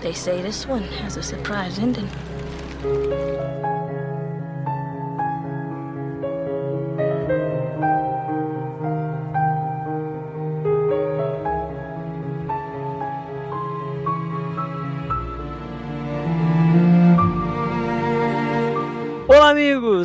They say this one has a surprise ending.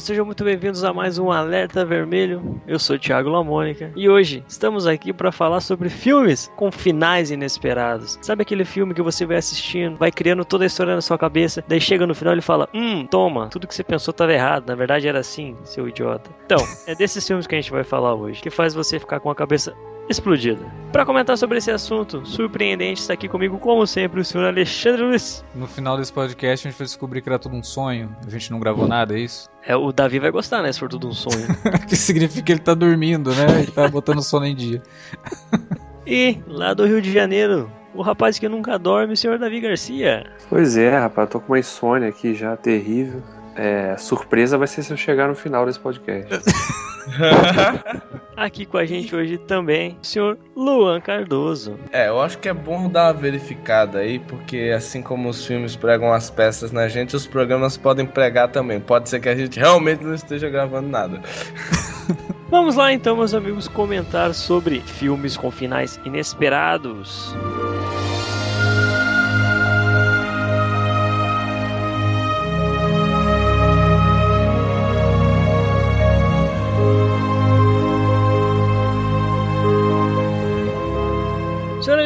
Sejam muito bem-vindos a mais um Alerta Vermelho. Eu sou o Thiago Lamônica e hoje estamos aqui para falar sobre filmes com finais inesperados. Sabe aquele filme que você vai assistindo, vai criando toda a história na sua cabeça, daí chega no final e fala: Hum, toma, tudo que você pensou estava errado, na verdade era assim, seu idiota. Então, é desses filmes que a gente vai falar hoje, que faz você ficar com a cabeça explodida. Para comentar sobre esse assunto surpreendente, está aqui comigo, como sempre, o senhor Alexandre Luiz. No final desse podcast, a gente vai descobrir que era tudo um sonho. A gente não gravou nada, é isso? É, o Davi vai gostar, né? Se for tudo um sonho. que significa que ele tá dormindo, né? Ele tá botando sono em dia. e lá do Rio de Janeiro, o rapaz que nunca dorme, o senhor Davi Garcia. Pois é, rapaz, tô com uma insônia aqui já terrível. É, surpresa vai ser se eu chegar no final desse podcast. Aqui com a gente hoje também, o senhor Luan Cardoso. É, eu acho que é bom dar uma verificada aí, porque assim como os filmes pregam as peças na gente, os programas podem pregar também. Pode ser que a gente realmente não esteja gravando nada. Vamos lá então, meus amigos, comentar sobre filmes com finais inesperados. Senhor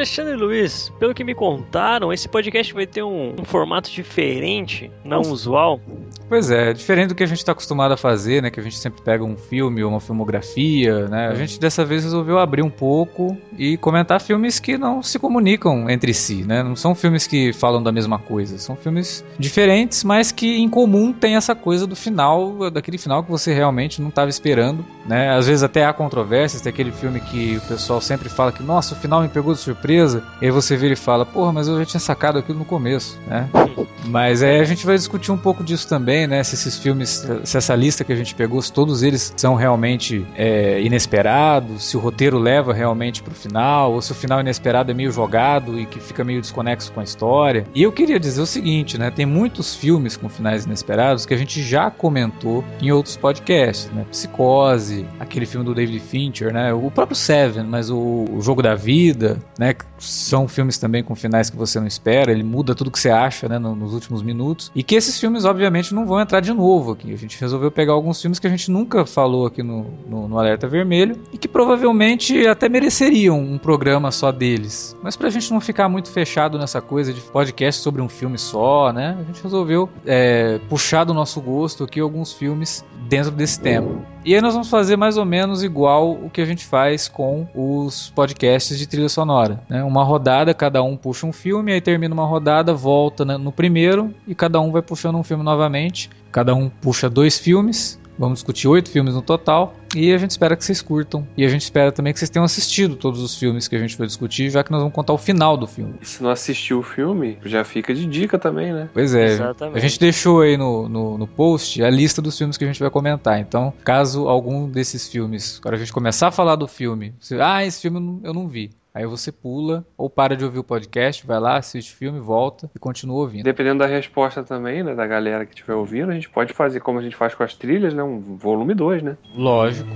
Alexandre Luiz, pelo que me contaram, esse podcast vai ter um, um formato diferente, não usual. Pois é, diferente do que a gente está acostumado a fazer, né? Que a gente sempre pega um filme ou uma filmografia, né? A gente dessa vez resolveu abrir um pouco e comentar filmes que não se comunicam entre si, né? Não são filmes que falam da mesma coisa, são filmes diferentes, mas que em comum tem essa coisa do final, daquele final que você realmente não estava esperando, né? Às vezes até há controvérsias, tem aquele filme que o pessoal sempre fala que, nossa, o final me pegou de surpresa, e aí você vira e fala, porra, mas eu já tinha sacado aquilo no começo, né? Mas aí a gente vai discutir um pouco disso também também, né? Se esses filmes, se essa lista que a gente pegou, se todos eles são realmente é, inesperados, se o roteiro leva realmente pro final, ou se o final inesperado é meio jogado e que fica meio desconexo com a história. E eu queria dizer o seguinte, né? Tem muitos filmes com finais inesperados que a gente já comentou em outros podcasts, né? Psicose, aquele filme do David Fincher, né? O próprio Seven, mas o, o Jogo da Vida, né? São filmes também com finais que você não espera, ele muda tudo que você acha, né? nos últimos minutos. E que esses filmes, obviamente, não vão entrar de novo aqui. A gente resolveu pegar alguns filmes que a gente nunca falou aqui no, no, no Alerta Vermelho e que provavelmente até mereceriam um programa só deles. Mas pra gente não ficar muito fechado nessa coisa de podcast sobre um filme só, né? A gente resolveu é, puxar do nosso gosto aqui alguns filmes dentro desse tema. E aí nós vamos fazer mais ou menos igual o que a gente faz com os podcasts de trilha sonora. Né? Uma rodada, cada um puxa um filme, aí termina uma rodada, volta né, no primeiro e cada um vai puxando um filme novamente. Cada um puxa dois filmes Vamos discutir oito filmes no total e a gente espera que vocês curtam. E a gente espera também que vocês tenham assistido todos os filmes que a gente vai discutir, já que nós vamos contar o final do filme. E se não assistiu o filme, já fica de dica também, né? Pois é. Exatamente. A gente deixou aí no, no, no, post a lista dos filmes que a gente vai comentar. Então, caso algum desses filmes, quando a gente começar a falar do filme, você, ah, esse filme eu não vi. Aí você pula ou para de ouvir o podcast, vai lá, assiste o filme, volta e continua ouvindo. Dependendo da resposta também, né, da galera que estiver ouvindo, a gente pode fazer como a gente faz com as trilhas, né, um volume 2, né? Lógico.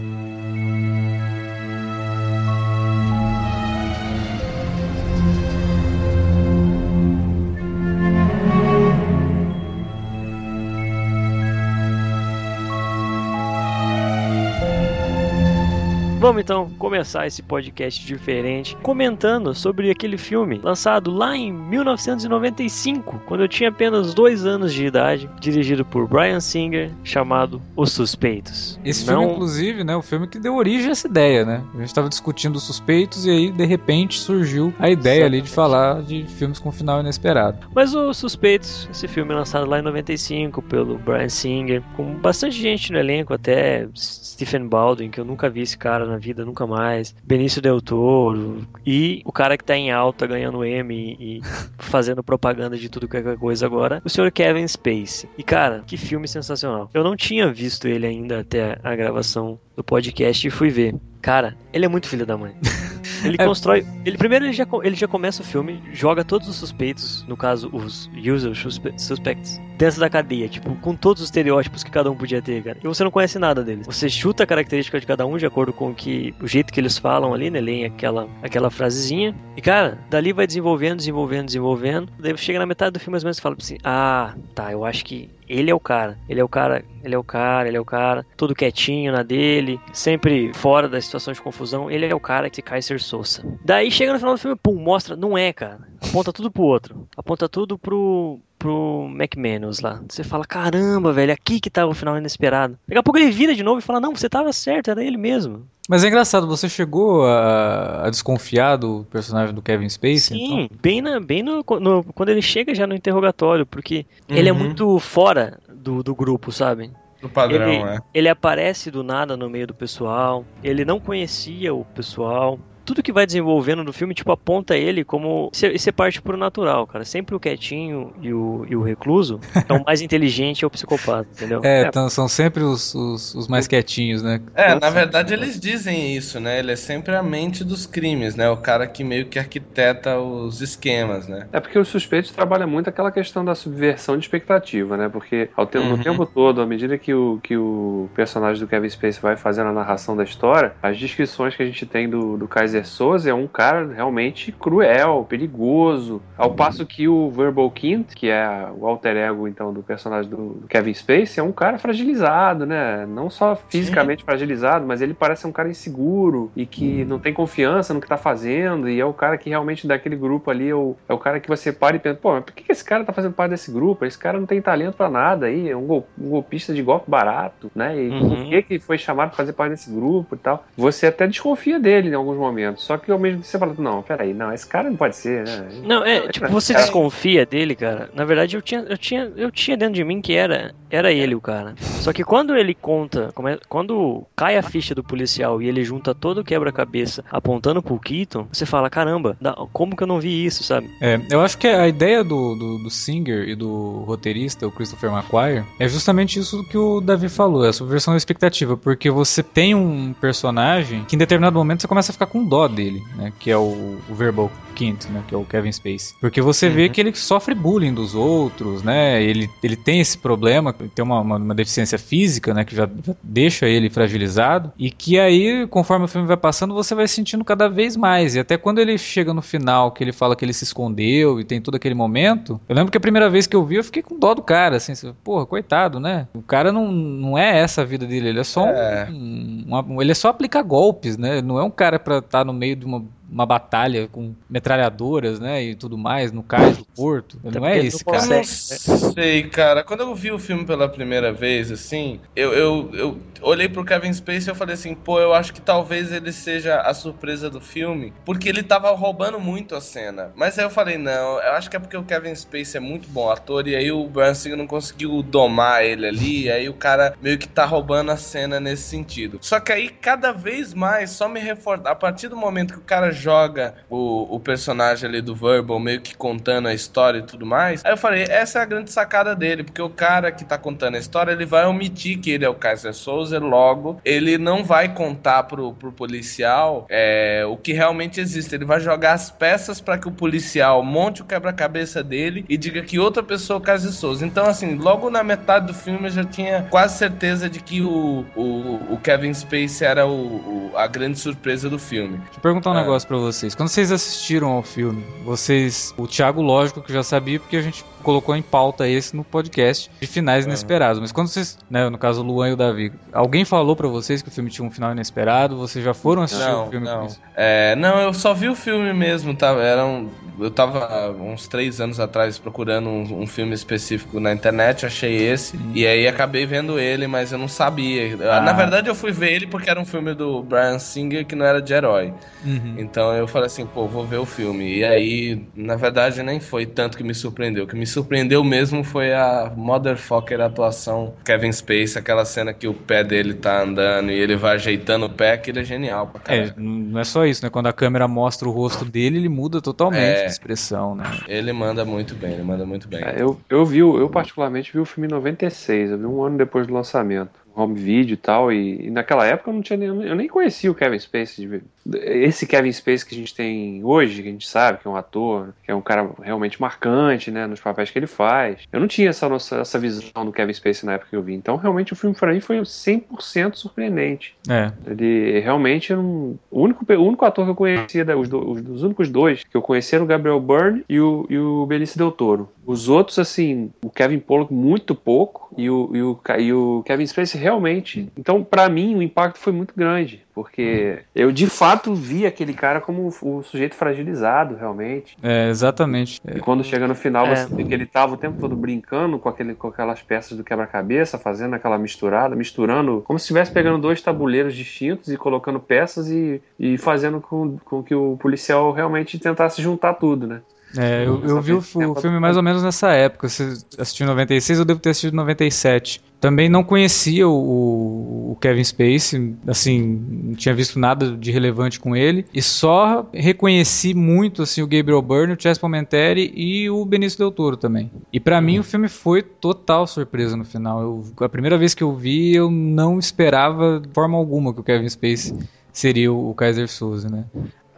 Vamos então começar esse podcast diferente comentando sobre aquele filme lançado lá em 1995, quando eu tinha apenas dois anos de idade, dirigido por Brian Singer, chamado Os Suspeitos. Esse Não... filme, inclusive, né, o filme que deu origem a essa ideia, né? A gente estava discutindo os suspeitos e aí de repente surgiu a ideia Exatamente. ali de falar de filmes com final inesperado. Mas Os Suspeitos, esse filme lançado lá em 95 pelo Brian Singer, com bastante gente no elenco, até Stephen Baldwin, que eu nunca vi esse cara na vida, nunca mais. Benício Del Toro. E o cara que tá em alta ganhando M e fazendo propaganda de tudo que é coisa agora, o senhor Kevin Spacey. E cara, que filme sensacional. Eu não tinha visto ele ainda até a gravação do podcast e fui ver. Cara, ele é muito filho da mãe. Ele É. constrói. Ele, primeiro ele já, ele já começa o filme, joga todos os suspeitos, no caso, os usual suspe- suspects, dentro da cadeia, tipo, com todos os estereótipos que cada um podia ter, cara. E você não conhece nada deles. Você chuta a característica de cada um de acordo com o que. o jeito que eles falam ali, né? Leem aquela, aquela frasezinha. E, cara, dali vai desenvolvendo, desenvolvendo, desenvolvendo. Daí chega na metade do filme, mais ou menos, você fala assim: Ah, tá, eu acho que ele é o cara. Ele é o cara, ele é o cara, ele é o cara. Todo quietinho na dele, sempre fora da situação de confusão. Ele é o cara que cai ser Sousa. Daí chega no final do filme, pum, mostra, não é, cara. Aponta tudo pro outro. Aponta tudo pro pro McManus lá. Você fala, caramba, velho, aqui que tava o final inesperado. Daqui a pouco ele vira de novo e fala, não, você tava certo, era ele mesmo. Mas é engraçado, você chegou a, a desconfiar do personagem do Kevin Spacey? Sim, então? bem, na, bem no, no- quando ele chega já no interrogatório, porque ele é Uhum. muito fora do, do grupo, sabe? Do padrão, ele, é. ele aparece do nada no meio do pessoal, ele não conhecia o pessoal. Tudo que vai desenvolvendo no filme, tipo, aponta ele como. Isso é- isso é parte pro natural, cara. Sempre o quietinho e o, e o recluso é o mais inteligente e o psicopata, entendeu? É, então são sempre os, os, os mais quietinhos, né? É, na verdade eles dizem isso, né? Ele é sempre a mente dos crimes, né? O cara que meio que arquiteta os esquemas, né? É porque os suspeitos trabalham muito aquela questão da subversão de expectativa, né? Porque ao te- Uhum. no tempo todo, à medida que o, que o personagem do Kevin Spacey vai fazendo a narração da história, as descrições que a gente tem do, do Kaiser Soze é um cara realmente cruel, perigoso. Ao passo que o Verbal Kint, que é o alter ego então do personagem do, Kevin Spacey, é um cara fragilizado, né? Não só fisicamente fragilizado, mas ele parece um cara inseguro e que não tem confiança no que tá fazendo. E é o cara que realmente daquele grupo ali é o, é o cara que você para e pensa, pô, mas por que esse cara tá fazendo parte desse grupo? Esse cara não tem talento pra nada aí, é um, gol- um golpista de golpe barato, né? E Uhum. por que que foi chamado pra fazer parte desse grupo e tal? Você até desconfia dele em alguns momentos, só que ao mesmo tempo você fala, não, peraí, não, esse cara não pode ser, né? Não, é, tipo, você Cara, desconfia dele, cara. Na verdade, eu tinha, eu tinha, eu tinha dentro de mim que era, era ele o cara. Só que quando ele conta, quando cai a ficha do policial e ele junta todo o quebra-cabeça apontando pro Keaton, você fala, caramba, como que eu não vi isso, sabe? É, eu acho que a ideia do, do, do Singer e do roteirista, o Christopher McQuarrie, é justamente isso que o Davi falou, é a subversão da expectativa, porque você tem um personagem que em determinado momento você começa a ficar com dó dele, né, que é o, o Verbal Kint, né, que é o Kevin Spacey. Porque você vê que ele sofre bullying dos outros, né, ele, ele tem esse problema, tem uma, uma, uma deficiência física, né, que já, já deixa ele fragilizado, e que aí, conforme o filme vai passando, você vai sentindo cada vez mais, e até quando ele chega no final, que ele fala que ele se escondeu e tem todo aquele momento, eu lembro que a primeira vez que eu vi, eu fiquei com dó do cara, assim, assim, porra, coitado, né, o cara não, não é essa a vida dele, ele é só É. um, uma- ele é só aplicar golpes, né, não é um cara pra estar no meio de uma uma batalha com metralhadoras, né, e tudo mais, no cais do porto. Até não é não cara. Eu não sei, cara. Quando eu vi o filme pela primeira vez, assim, eu, eu, eu olhei pro Kevin Spacey e eu falei assim, pô, eu acho que talvez ele seja a surpresa do filme, porque ele tava roubando muito a cena. Mas aí eu falei, não, eu acho que é porque o Kevin Spacey é muito bom ator e aí o Brian Singer não conseguiu domar ele ali, e aí o cara meio que tá roubando a cena nesse sentido. Só que aí, cada vez mais, só me reforça, a partir do momento que o cara joga o, o personagem ali do Verbal, meio que contando a história e tudo mais, aí eu falei, essa é a grande sacada dele, porque o cara que tá contando a história, ele vai omitir que ele é o Kaiser Souza, logo, ele não vai contar pro, pro policial é, o que realmente existe, ele vai jogar as peças para que o policial monte o quebra-cabeça dele e diga que outra pessoa é o Kaiser Souza. Então, assim, logo na metade do filme eu já tinha quase certeza de que o, o, o Kevin Spacey era o, o- a grande surpresa do filme. Deixa eu perguntar um É. negócio pra vocês. Quando vocês assistiram ao filme, vocês. O Thiago, lógico que já sabia, porque a gente colocou em pauta esse no podcast de finais Uhum. inesperados. Mas quando vocês. Né, no caso, o Luan e o Davi, alguém falou pra vocês que o filme tinha um final inesperado? Vocês já foram assistir Não, o filme não. com isso? É, não, eu só vi o filme mesmo, tá? Era um- eu tava uns três anos atrás procurando um, um filme específico na internet, achei esse, e aí acabei vendo ele, mas eu não sabia. Ah. Na verdade, eu fui ver ele porque era um filme do Brian Singer que não era de herói. Uhum. Então eu falei assim, pô, vou ver o filme. E aí, na verdade, nem foi tanto que me surpreendeu. O que me surpreendeu mesmo foi a motherfucker atuação Kevin Spacey, aquela cena que o pé dele tá andando e ele vai ajeitando o pé, que ele é genial pra É, caralho. não é só isso, né? Quando a câmera mostra o rosto dele, ele muda totalmente É. de expressão, né? Ele manda muito bem, ele manda muito bem. É, eu, eu vi, eu particularmente vi o filme em 96, eu vi um ano depois do lançamento. Home video e tal, e, e naquela época eu não tinha nem, eu nem conhecia o Kevin Spacey. Esse Kevin Spacey que a gente tem hoje, que a gente sabe que é um ator, que é um cara realmente marcante, né, nos papéis que ele faz. Eu não tinha essa, nossa, essa visão do Kevin Spacey na época que eu vi. Então, realmente, o filme pra mim foi 100% surpreendente. É. Ele realmente era um, o, único, o único ator que eu conhecia, os, do- os, os únicos dois que eu conhecia eram o Gabriel Byrne e o, e o Benicio Del Toro. Os outros, assim, o Kevin Pollak muito pouco e o, e o, e o Kevin Spacey realmente. Então, pra mim, o impacto foi muito grande, porque eu de fato vi aquele cara como o, o sujeito fragilizado, realmente. É, exatamente. E quando chega no final, É. você vê que ele tava o tempo todo brincando com, aquele, com aquelas peças do quebra-cabeça, fazendo aquela misturada, misturando, como se estivesse pegando dois tabuleiros distintos e colocando peças e, e fazendo com, com que o policial realmente tentasse juntar tudo, né? É, eu, eu vi o, o filme mais ou menos nessa época. Você assistiu em 96, eu devo ter assistido em 97. Também não conhecia o, o Kevin Spacey, assim, não tinha visto nada de relevante com ele. E só reconheci muito, assim, o Gabriel Byrne, o Chess Palminteri e o Benício Del Toro também. E pra mim o filme foi total surpresa no final. Eu, a primeira vez que eu vi, eu não esperava de forma alguma que o Kevin Spacey seria o, o Kaiser Souza, né?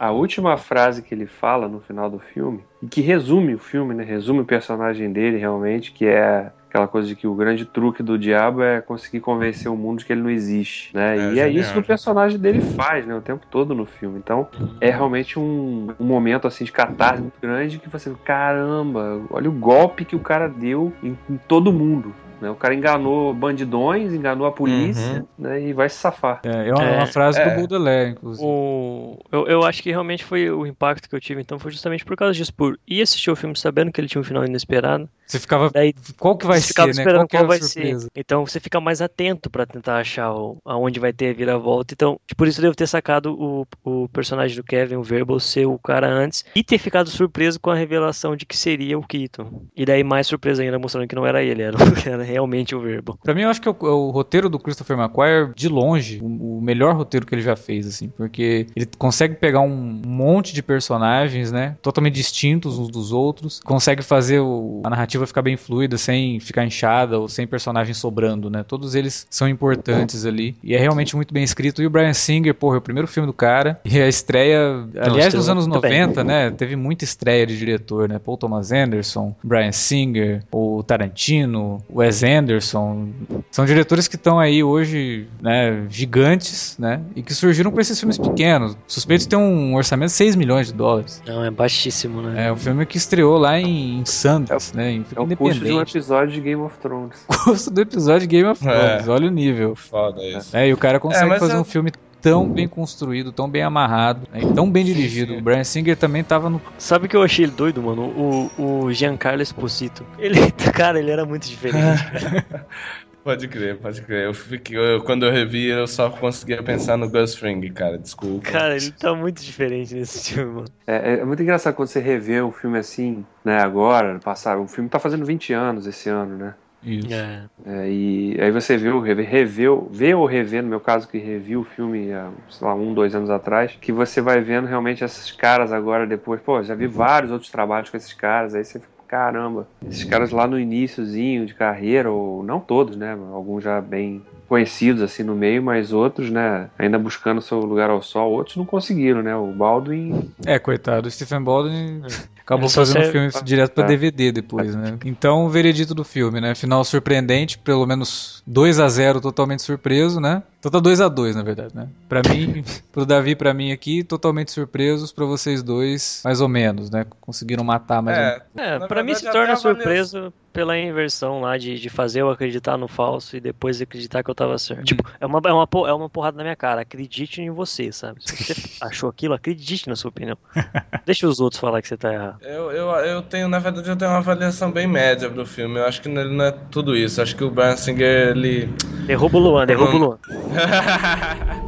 A última frase que ele fala no final do filme, e que resume o filme, né? Resume o personagem dele realmente, que é aquela coisa de que o grande truque do diabo é conseguir convencer o mundo de que ele não existe, né? É, e é genial. isso que o personagem dele faz, né? O tempo todo no filme. Então, é realmente um, um momento assim de catarse muito grande que você, caramba, olha o golpe que o cara deu em, em todo mundo. Né? O cara enganou bandidões, enganou a polícia, né? E vai se safar. É, é uma, É, uma frase é. do Baudelaire, inclusive. O, eu, eu acho que realmente foi o impacto que eu tive, então foi justamente por causa disso. Por ir assistir o filme sabendo que ele tinha um final inesperado. Você ficava. Daí Qual que vai ser, né? esperando Qual que qual é a vai surpresa? ser. Então você fica mais atento pra tentar achar o, aonde vai ter a viravolta. Então, por isso eu devo ter sacado o, o personagem do Kevin, o Verbal, ser o cara antes e ter ficado surpreso com a revelação de que seria o Keaton. E daí mais surpresa ainda mostrando que não era ele, era, era realmente o Verbal. Pra mim, eu acho que é o, é o roteiro do Christopher McQuarrie, de longe, o, o melhor roteiro que ele já fez, assim, porque ele consegue pegar um monte de personagens, né, totalmente distintos uns dos outros, consegue fazer a narrativa ficar bem fluida, sem ficar inchada ou sem personagens sobrando, né, todos eles são importantes ali, e é realmente muito bem escrito, e o Brian Singer, porra, é o primeiro filme do cara, e a estreia, aliás, nos anos muito bem. 90, né, teve muita estreia de diretor, né, Paul Thomas Anderson, Brian Singer, o Tarantino, Wes Anderson, são diretores que estão aí hoje, né, gigantes, né, e que surgiram com esses filmes pequenos. Suspeitos tem um orçamento de 6 milhões de dólares. Não, é baixíssimo, né? É um filme que estreou lá em, em Sundance, né, em É o custo de um episódio de Game of Thrones. custo do episódio de Game of Thrones, É. olha o nível. Foda isso. É, e o cara consegue mas fazer eu- um filme tão bem construído, tão bem amarrado, né, e tão bem dirigido. sim. O Brian Singer também tava no Sabe o que eu achei ele doido, mano? O, o Giancarlo Esposito. Ele, cara, ele era muito diferente. Pode crer, pode crer. Eu fiquei, eu- quando eu revi, eu só conseguia pensar no Gus Fring, cara. Desculpa. Cara, ele tá muito diferente nesse filme, mano. É, é muito engraçado quando você revê um filme assim, né, agora, passar. O filme tá fazendo 20 anos esse ano, né? Isso. É. É, e aí você vê, o rever, reveu, vê ou revê, no meu caso que revi o filme há, sei lá, um, dois anos atrás, que você vai vendo realmente esses caras agora depois, pô, já vi vários outros trabalhos com esses caras, aí você fica, caramba, esses caras lá no iníciozinho de carreira, ou não todos, né, alguns já bem conhecidos assim no meio, mas outros, né, ainda buscando seu lugar ao sol, outros não conseguiram, né, o Baldwin É, coitado, o Stephen Baldwin acabou só fazendo o serve- filme direto pra É. DVD depois, né? Então, o veredito do filme, né? Final surpreendente, pelo menos 2 a 0 totalmente surpreso, né? Então tá 2 a 2 na verdade, né? Pra mim, pro Davi e pra mim aqui, totalmente surpresos, pra vocês dois, mais ou menos, né? Conseguiram matar mais ou menos. É, É, pra mim se torna surpresa pela inversão lá de, de fazer eu acreditar no falso e depois acreditar que eu tava certo. Tipo, é uma, é, uma, é uma porrada na minha cara. Acredite em você, sabe? Se você achou aquilo, acredite na sua opinião. Deixa os outros falar que você tá errado. Eu, eu, eu tenho, na verdade, eu tenho uma avaliação bem média pro filme. Eu acho que ele não é tudo isso. Eu acho que o Brian Singer, ele. Derruba o Luan, derruba o Luan. 哈哈哈哈哈哈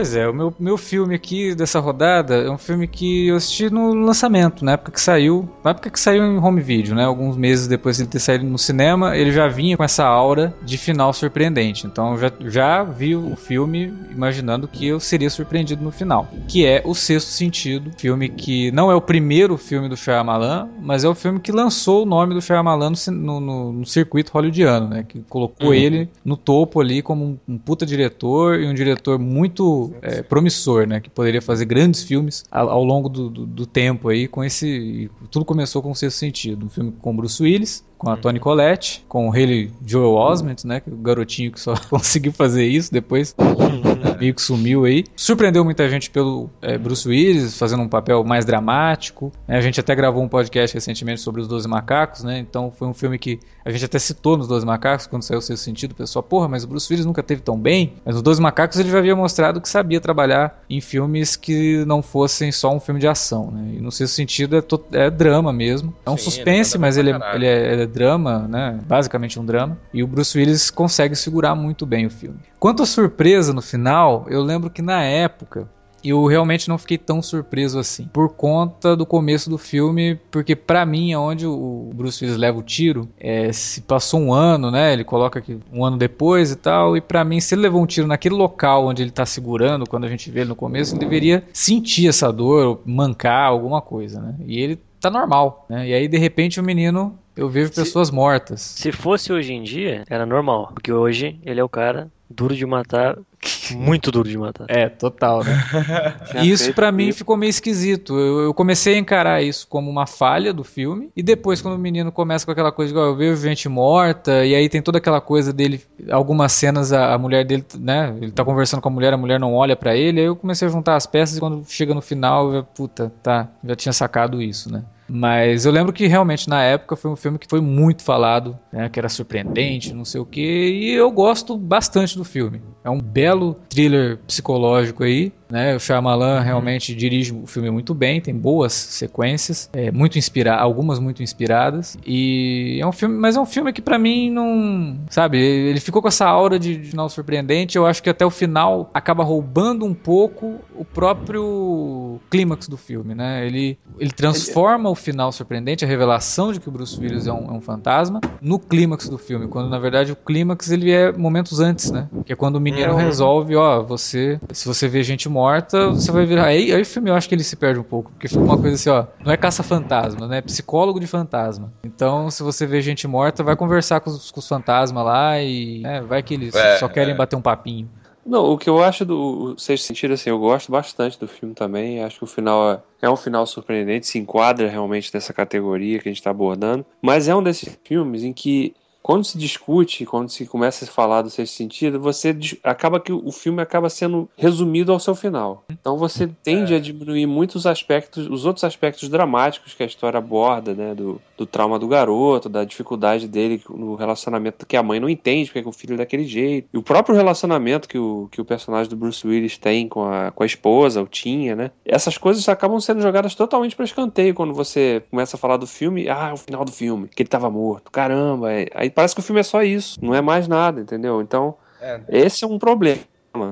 Pois é, o meu, meu filme aqui dessa rodada é um filme que eu assisti no lançamento, na época que saiu, na época que saiu em home video, né? Alguns meses depois de ele ter saído no cinema, ele já vinha com essa aura de final surpreendente. Então eu já, já vi o filme imaginando que eu seria surpreendido no final. Que é O Sexto Sentido, filme que não é o primeiro filme do Shyamalan, mas é o filme que lançou o nome do Shyamalan no, no, no circuito hollywoodiano, né? Que colocou uhum. ele no topo ali como um, um puta diretor e um diretor muito é, promissor, né? Que poderia fazer grandes filmes ao, ao longo do, do, do, tempo aí com esse... Tudo começou com o Sexto Sentido. Um filme com Bruce Willis, com a Toni Collette, com o Haley Joel Osment, né? O garotinho que só conseguiu fazer isso depois meio que sumiu aí. Surpreendeu muita gente pelo é, Bruce Willis fazendo um papel mais dramático. Né? A gente até gravou um podcast recentemente sobre os Doze Macacos, né? Então foi um filme que a gente até citou nos Doze Macacos quando saiu o seu sentido. O pessoal, porra, mas o Bruce Willis nunca teve tão bem. Mas nos Doze Macacos ele já havia mostrado que sabia trabalhar em filmes que não fossem só um filme de ação, né? E no seu sentido é, é drama mesmo. É um Sim, suspense, ele mas ele, é, ele é, ele é drama, né? Basicamente um drama. E o Bruce Willis consegue segurar muito bem o filme. Quanto à surpresa no final, eu lembro que na época eu realmente não fiquei tão surpreso assim. Por conta do começo do filme, porque para mim, aonde o Bruce Willis leva o tiro, é, se passou um ano, né? Ele coloca aqui um ano depois e tal. E para mim, se ele levou um tiro naquele local onde ele tá segurando, quando a gente vê ele no começo, ele deveria sentir essa dor, mancar, alguma coisa, né? E ele tá normal, né? E aí, de repente, o menino eu vejo pessoas se, mortas. Se fosse hoje em dia, era normal. Porque hoje ele é o cara duro de matar, muito duro de matar. É, total, né? isso para mim ficou meio esquisito. Eu, eu, comecei a encarar isso como uma falha do filme, e depois, quando o menino começa com aquela coisa, igual eu vejo gente morta, e aí tem toda aquela coisa dele, algumas cenas, a, a mulher dele, né? Ele tá conversando com a mulher, a mulher não olha para ele, aí eu comecei a juntar as peças, e quando chega no final, eu, puta, tá, já tinha sacado isso, né? Mas eu lembro que realmente na época foi um filme que foi muito falado, né, que era surpreendente, não sei o que, e eu gosto bastante do filme. É um belo thriller psicológico aí, né? O Shyamalan uhum. realmente dirige o filme muito bem, tem boas sequências, é, muito inspira algumas muito inspiradas. E é um filme, mas é um filme que para mim não, sabe, ele ficou com essa aura de, de final surpreendente. Eu acho que até o final acaba roubando um pouco o próprio clímax do filme, né? Ele ele transforma o final surpreendente, a revelação de que o Bruce Willis é um, é um fantasma, no clímax do filme, quando na verdade o clímax ele é momentos antes, né? Que é quando o menino uhum. Resolve, ó, você, se você vê gente morta você vai virar. Aí, aí o filme eu acho que ele se perde um pouco, porque fica uma coisa assim, ó. Não é caça-fantasma, né? É psicólogo de fantasma. Então, se você vê gente morta, vai conversar com os, com os fantasmas lá e. Né, vai que eles é, só querem é. bater um papinho. Não, o que eu acho do Sexto Sentido, assim, eu gosto bastante do filme também. Acho que o final é, é um final surpreendente, se enquadra realmente nessa categoria que a gente está abordando. Mas é um desses filmes em que quando se discute, quando se começa a falar do sexto sentido, você acaba que o filme acaba sendo resumido ao seu final. Então você tende é. a diminuir muitos aspectos, os outros aspectos dramáticos que a história aborda, né, do, do trauma do garoto, da dificuldade dele no relacionamento que a mãe não entende porque é que o filho é daquele jeito. E o próprio relacionamento que o, que o personagem do Bruce Willis tem com a, com a esposa, o tinha, né? Essas coisas acabam sendo jogadas totalmente para escanteio quando você começa a falar do filme, ah, é o final do filme, que ele tava morto. Caramba, é, aí parece que o filme é só isso, não é mais nada, entendeu? Então, é. esse é um problema.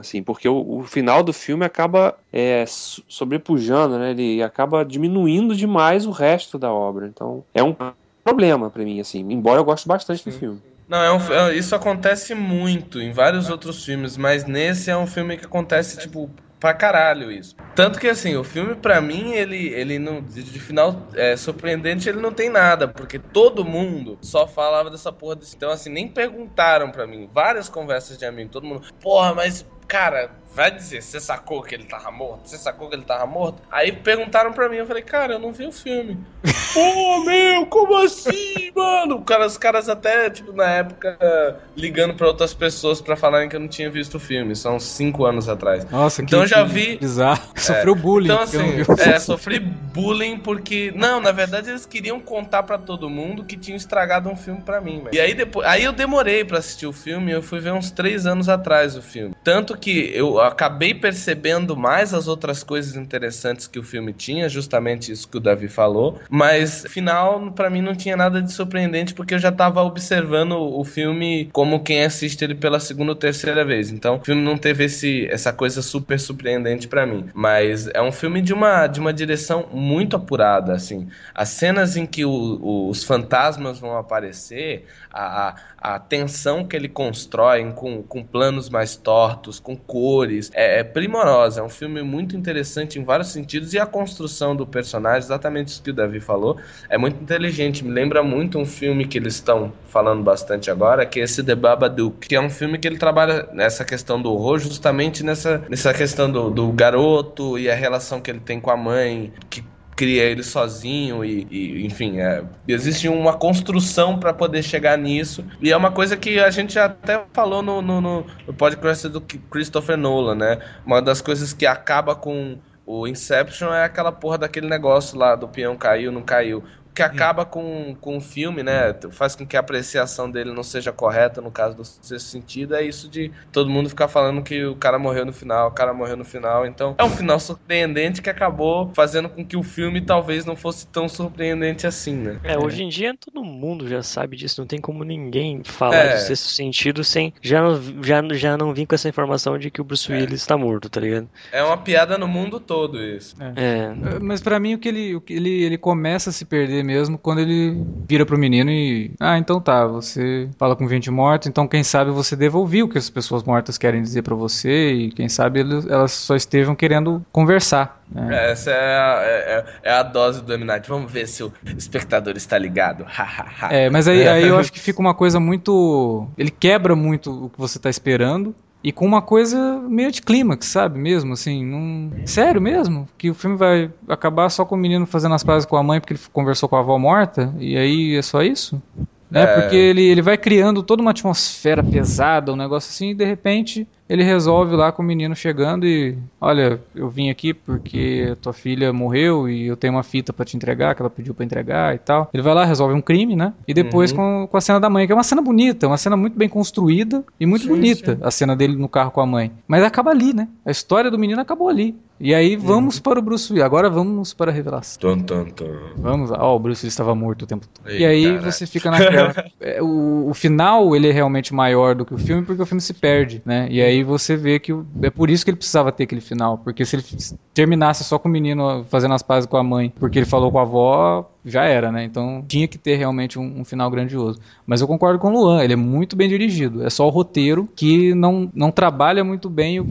Assim, porque o, o final do filme acaba é, sobrepujando, né? Ele acaba diminuindo demais o resto da obra. Então, é um problema para mim, assim. Embora eu goste bastante do filme. Não, é um, é, isso acontece muito em vários outros filmes, mas nesse é um filme que acontece, tipo, pra caralho isso. Tanto que assim, o filme para mim, ele, ele não. De final é, surpreendente, ele não tem nada, porque todo mundo só falava dessa porra desse. Então, assim, nem perguntaram para mim. Várias conversas de amigo, todo mundo. Porra, mas, cara, vai dizer, você sacou que ele tava morto? Você sacou que ele tava morto? Aí perguntaram pra mim, eu falei, cara, eu não vi o filme. Pô, meu, como assim, mano? Cara, os caras até, tipo, na época, ligando pra outras pessoas pra falarem que eu não tinha visto o filme. São cinco anos atrás. Nossa, então que, já vi. Bizarro. É, Sofreu bullying. Então, assim, é, sofri bullying porque. Não, na verdade, eles queriam contar pra todo mundo que tinham estragado um filme pra mim, velho. E aí depois. Aí eu demorei pra assistir o filme, eu fui ver uns três anos atrás o filme. Tanto que eu acabei percebendo mais as outras coisas interessantes que o filme tinha, justamente isso que o Davi falou, mas final para mim não tinha nada de surpreendente porque eu já tava observando o filme como quem assiste ele pela segunda ou terceira vez. Então, o filme não teve esse, essa coisa super surpreendente para mim, mas é um filme de uma de uma direção muito apurada, assim. As cenas em que o, o, os fantasmas vão aparecer, a, a, a, tensão que ele constrói com, com planos mais tortos, com cores, é, é, primorosa. É um filme muito interessante em vários sentidos e a construção do personagem, exatamente isso que o Davi falou, é muito inteligente. Me lembra muito um filme que eles estão falando bastante agora, que é esse The Babadook, que é um filme que ele trabalha nessa questão do horror, justamente nessa, nessa questão do, do garoto e a relação que ele tem com a mãe, que cria ele sozinho e, e enfim, é, existe uma construção para poder chegar nisso. E é uma coisa que a gente até falou no, no, no podcast do Christopher Nolan, né? Uma das coisas que acaba com o Inception é aquela porra daquele negócio lá do peão caiu, não caiu que acaba com, com o filme, né? Faz com que a apreciação dele não seja correta no caso do sexto sentido. É isso de todo mundo ficar falando que o cara morreu no final, o cara morreu no final. Então é um final surpreendente que acabou fazendo com que o filme talvez não fosse tão surpreendente assim, né? É, hoje em dia todo mundo já sabe disso. Não tem como ninguém falar é. do sexto sentido sem já, já, já não vir com essa informação de que o Bruce é. Willis está morto, tá ligado? É uma piada no mundo todo isso. É. é. Mas para mim o que ele, o que ele, ele começa a se perder mesmo quando ele vira pro menino e. Ah, então tá, você fala com 20 mortos, então quem sabe você devolveu o que as pessoas mortas querem dizer para você e quem sabe elas só estejam querendo conversar. Né? Essa é a, é, é a dose do Eminati. Vamos ver se o espectador está ligado. é, mas aí, aí eu acho que fica uma coisa muito. Ele quebra muito o que você tá esperando. E com uma coisa meio de clímax, sabe? Mesmo, assim, não... Sério mesmo? Que o filme vai acabar só com o menino fazendo as pazes com a mãe porque ele conversou com a avó morta? E aí é só isso? Né? É... Porque ele, ele vai criando toda uma atmosfera pesada, um negócio assim, e de repente ele resolve lá com o menino chegando e olha, eu vim aqui porque tua filha morreu e eu tenho uma fita para te entregar que ela pediu para entregar e tal. Ele vai lá, resolve um crime, né? E depois uhum. com, com a cena da mãe, que é uma cena bonita, uma cena muito bem construída e muito sim, bonita, sim. a cena dele no carro com a mãe. Mas acaba ali, né? A história do menino acabou ali. E aí vamos uhum. para o Bruce Willis. Agora vamos para a revelação. Tum, tum, tum. Vamos lá. Ó, oh, o Bruce Willis estava morto o tempo todo. Ei, e aí cara. você fica naquela. é, o, o final ele é realmente maior do que o filme porque o filme se perde, né? E aí você vê que é por isso que ele precisava ter aquele final, porque se ele terminasse só com o menino fazendo as pazes com a mãe, porque ele falou com a avó, já era, né? Então tinha que ter realmente um, um, final grandioso. Mas eu concordo com o Luan, ele é muito bem dirigido. É só o roteiro que não, não trabalha muito bem o,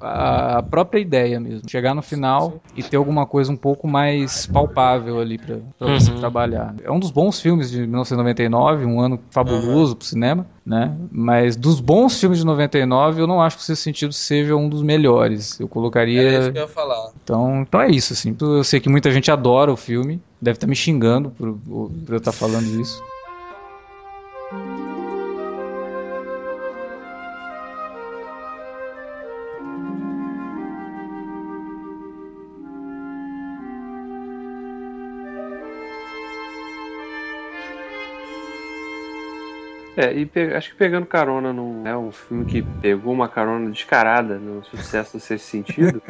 a, a, própria ideia mesmo. Chegar no final e ter alguma coisa um pouco mais palpável ali pra, pra uhum. você trabalhar. É um dos bons filmes de 1999, um ano fabuloso uhum. pro cinema né? Mas dos bons filmes de 99, eu não acho que o Sexto Sentido seja um dos melhores. Eu colocaria. É isso que eu ia falar. Então, então é isso, assim. Eu sei que muita gente adora o filme, deve estar me xingando por, por eu estar falando isso. É, e acho que pegando carona num é um filme que pegou uma carona descarada no sucesso nesse sentido.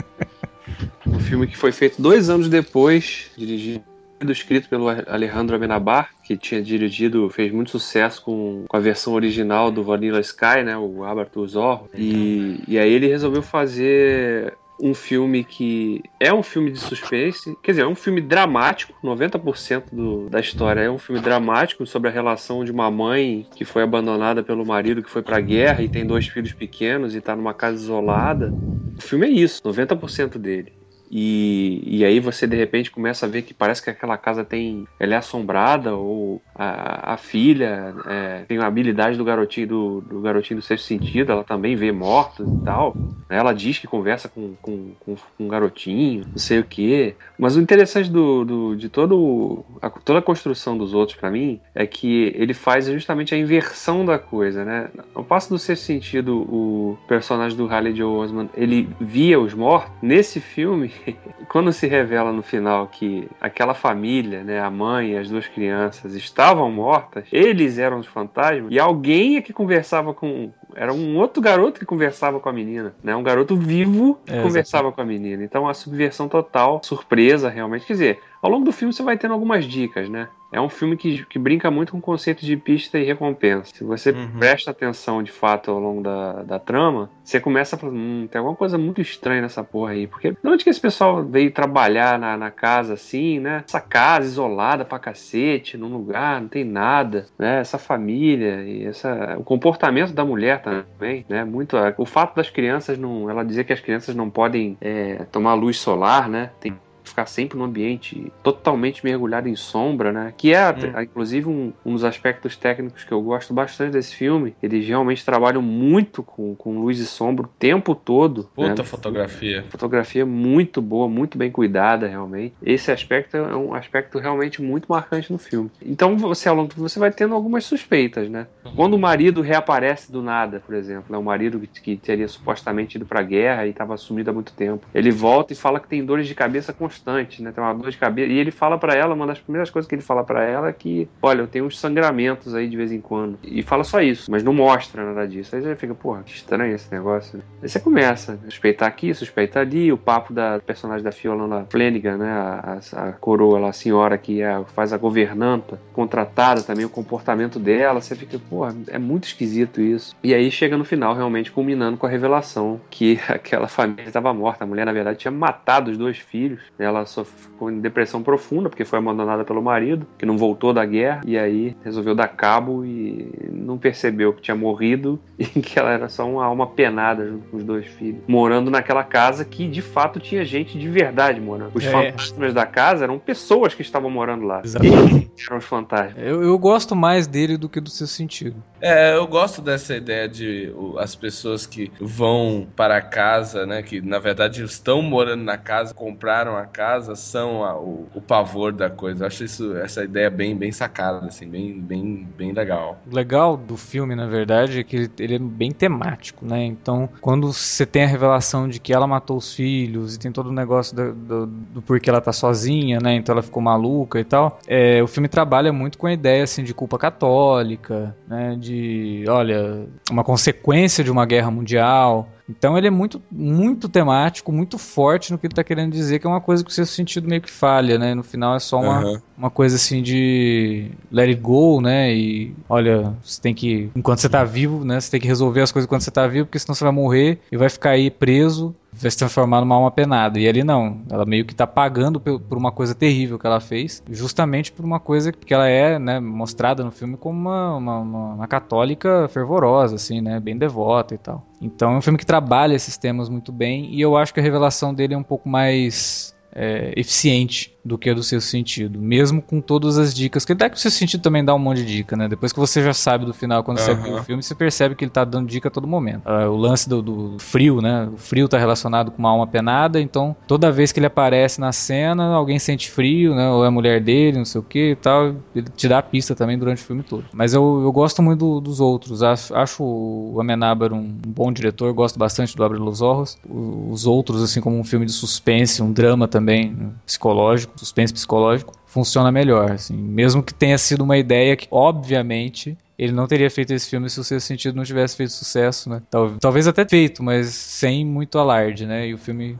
um filme que foi feito dois anos depois, dirigido escrito pelo Alejandro Amenabar, que tinha dirigido, fez muito sucesso com, com a versão original do Vanilla Sky, né, o Aberto Zorro. E, e aí ele resolveu fazer um filme que é um filme de suspense, quer dizer, é um filme dramático, 90% do, da história é um filme dramático sobre a relação de uma mãe que foi abandonada pelo marido que foi pra guerra e tem dois filhos pequenos e tá numa casa isolada. O filme é isso, 90% dele. E, e aí você de repente começa a ver que parece que aquela casa tem. Ela é assombrada, ou a, a filha é, tem a habilidade do garotinho do, do garotinho do sexto sentido, ela também vê mortos e tal. Ela diz que conversa com, com, com, com um garotinho, não sei o que. Mas o interessante do, do, de todo a, toda a construção dos outros, para mim, é que ele faz justamente a inversão da coisa, né? Ao passo do sexto sentido, o personagem do Haley Joe Osment, ele via os mortos, nesse filme quando se revela no final que aquela família, né, a mãe e as duas crianças estavam mortas, eles eram os fantasmas e alguém é que conversava com era um outro garoto que conversava com a menina, né? Um garoto vivo que É, conversava com a menina. Então a subversão total, surpresa realmente. Quer dizer, ao longo do filme você vai tendo algumas dicas, né? É um filme que, que brinca muito com o conceito de pista e recompensa. Se você Uhum. presta atenção de fato ao longo da, da trama, você começa a falar: hum, tem alguma coisa muito estranha nessa porra aí. Porque de onde que esse pessoal veio trabalhar na, na casa assim, né? Essa casa isolada pra cacete, num lugar, não tem nada, né? Essa família e essa, o comportamento da mulher também, né? Muito. O fato das crianças não. Ela dizer que as crianças não podem é, tomar luz solar, né? Tem ficar sempre num ambiente totalmente mergulhado em sombra, né? Que é, Hum. inclusive, um, um dos aspectos técnicos que eu gosto bastante desse filme. Eles realmente trabalham muito com, com luz e sombra o tempo todo. Puta né? fotografia. Fotografia muito boa, muito bem cuidada, realmente. Esse aspecto é um aspecto realmente muito marcante no filme. Então, você, ao longo do você vai tendo algumas suspeitas, né? Quando o marido reaparece do nada, por exemplo, né? o marido que, que teria supostamente ido pra guerra e estava sumido há muito tempo, ele volta e fala que tem dores de cabeça constantes, né? Tem uma dor de cabeça. E ele fala pra ela, uma das primeiras coisas que ele fala pra ela é que, olha, eu tenho uns sangramentos aí de vez em quando. E fala só isso, mas não mostra nada disso. Aí você fica, porra, que estranho esse negócio. né? Aí você começa a suspeitar aqui, suspeitar ali, o papo da personagem da Fiona Flanagan, né? A, a, a coroa lá, a senhora que é, faz a governanta, contratada também, o comportamento dela, você fica, porra, é muito esquisito isso. E aí chega no final, realmente, culminando com a revelação que aquela família estava morta. A mulher, na verdade, tinha matado os dois filhos. Ela só ficou em depressão profunda, porque foi abandonada pelo marido, que não voltou da guerra, e aí resolveu dar cabo e não percebeu que tinha morrido e que ela era só uma alma penada junto com os dois filhos. Morando naquela casa que, de fato, tinha gente de verdade morando. Os É. fantasmas da casa eram pessoas que estavam morando lá. Exatamente. Eram os fantasmas. Eu, eu gosto mais dele do que do seu sentido. É, eu gosto dessa ideia de as pessoas que vão para casa, né? Que na verdade estão morando na casa, compraram a casa, são a- o, o pavor da coisa. Eu acho isso, essa ideia bem, bem sacada, assim, bem, bem, bem legal. O legal do filme, na verdade, é que ele, é bem temático, né? Então, quando você tem a revelação de que ela matou os filhos e tem todo o negócio do, do, do porquê ela tá sozinha, né? Então ela ficou maluca e tal. É, o filme trabalha muito com a ideia, assim, de culpa católica, né? De, olha, uma consequência de uma guerra mundial. Então ele é muito, muito temático, muito forte no que ele tá querendo dizer, que é uma coisa que o seu sentido meio que falha, né? No final é só uma, Aham. uma coisa assim de let it go, né? E olha, você tem que, enquanto você tá vivo, né? Você tem que resolver as coisas enquanto você tá vivo, porque senão você vai morrer e vai ficar aí preso, vai se transformar numa alma penada. E ali não, ela meio que tá pagando por uma coisa terrível que ela fez, justamente por uma coisa que ela é, né, mostrada no filme como uma, uma, uma- uma católica fervorosa, assim, né? Bem devota e tal. Então é um filme que trabalha esses temas muito bem e eu acho que a revelação dele é um pouco mais é, eficiente do que a do seu sentido, mesmo com todas as dicas. Que dá que o seu sentido também dá um monte de dica, né? Depois que você já sabe do final, quando você Aham. viu o filme, você percebe que ele tá dando dica a todo momento. Ah, o lance do, do frio, né? O frio tá relacionado com uma alma penada, então toda vez que ele aparece na cena, alguém sente frio, né? Ou é a mulher dele, não sei o que e tal. Ele te dá a pista também durante o filme todo. Mas eu, eu gosto muito do- dos outros. Acho, acho o Amenábar um bom diretor, gosto bastante do Abre los Ojos. O- Os outros, assim como um filme de suspense, um drama também né, psicológico, suspense psicológico, funciona melhor, assim. Mesmo que tenha sido uma ideia que, obviamente, ele não teria feito esse filme se o seu sentido não tivesse feito sucesso, né? Tal- talvez até feito, mas sem muito alarde, né? E o filme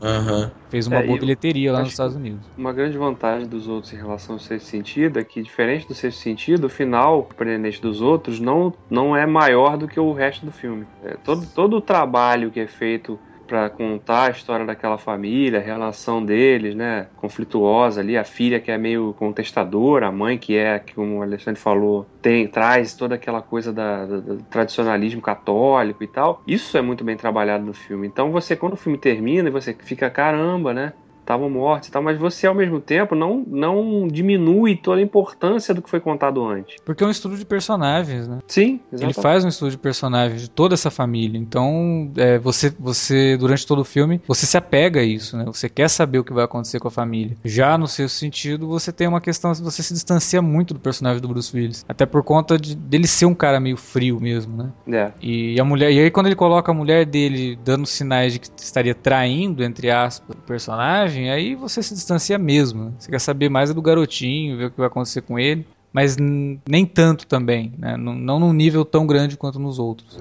fez uma É, boa bilheteria lá nos Estados Unidos. Uma grande vantagem dos outros em relação ao sexto sentido é que, diferente do sexto sentido, o final, surpreendente dos outros, não, não é maior do que o resto do filme. É, todo, todo o trabalho que é feito para contar a história daquela família, a relação deles, né, conflituosa ali, a filha que é meio contestadora, a mãe que é, como o Alexandre falou, tem traz toda aquela coisa da, da- do tradicionalismo católico e tal. Isso é muito bem trabalhado no filme. Então você, quando o filme termina, você fica caramba, né? Estavam mortos e tal, mas você ao mesmo tempo não, não diminui toda a importância do que foi contado antes. Porque é um estudo de personagens, né? Sim, Ele exatamente. faz um estudo de personagens de toda essa família. Então, é, você, você, durante todo o filme, você se apega a isso, né? Você quer saber o que vai acontecer com a família. Já no seu sentido, você tem uma questão, você se distancia muito do personagem do Bruce Willis. Até por conta de, dele ser um cara meio frio mesmo, né? É. E a mulher, e aí quando ele coloca a mulher dele dando sinais de que estaria traindo, entre aspas, o personagem, aí você se distancia mesmo. né? Você quer saber mais do garotinho, ver o que vai acontecer com ele. Mas nem tanto também, né? Não, não num nível tão grande quanto nos outros.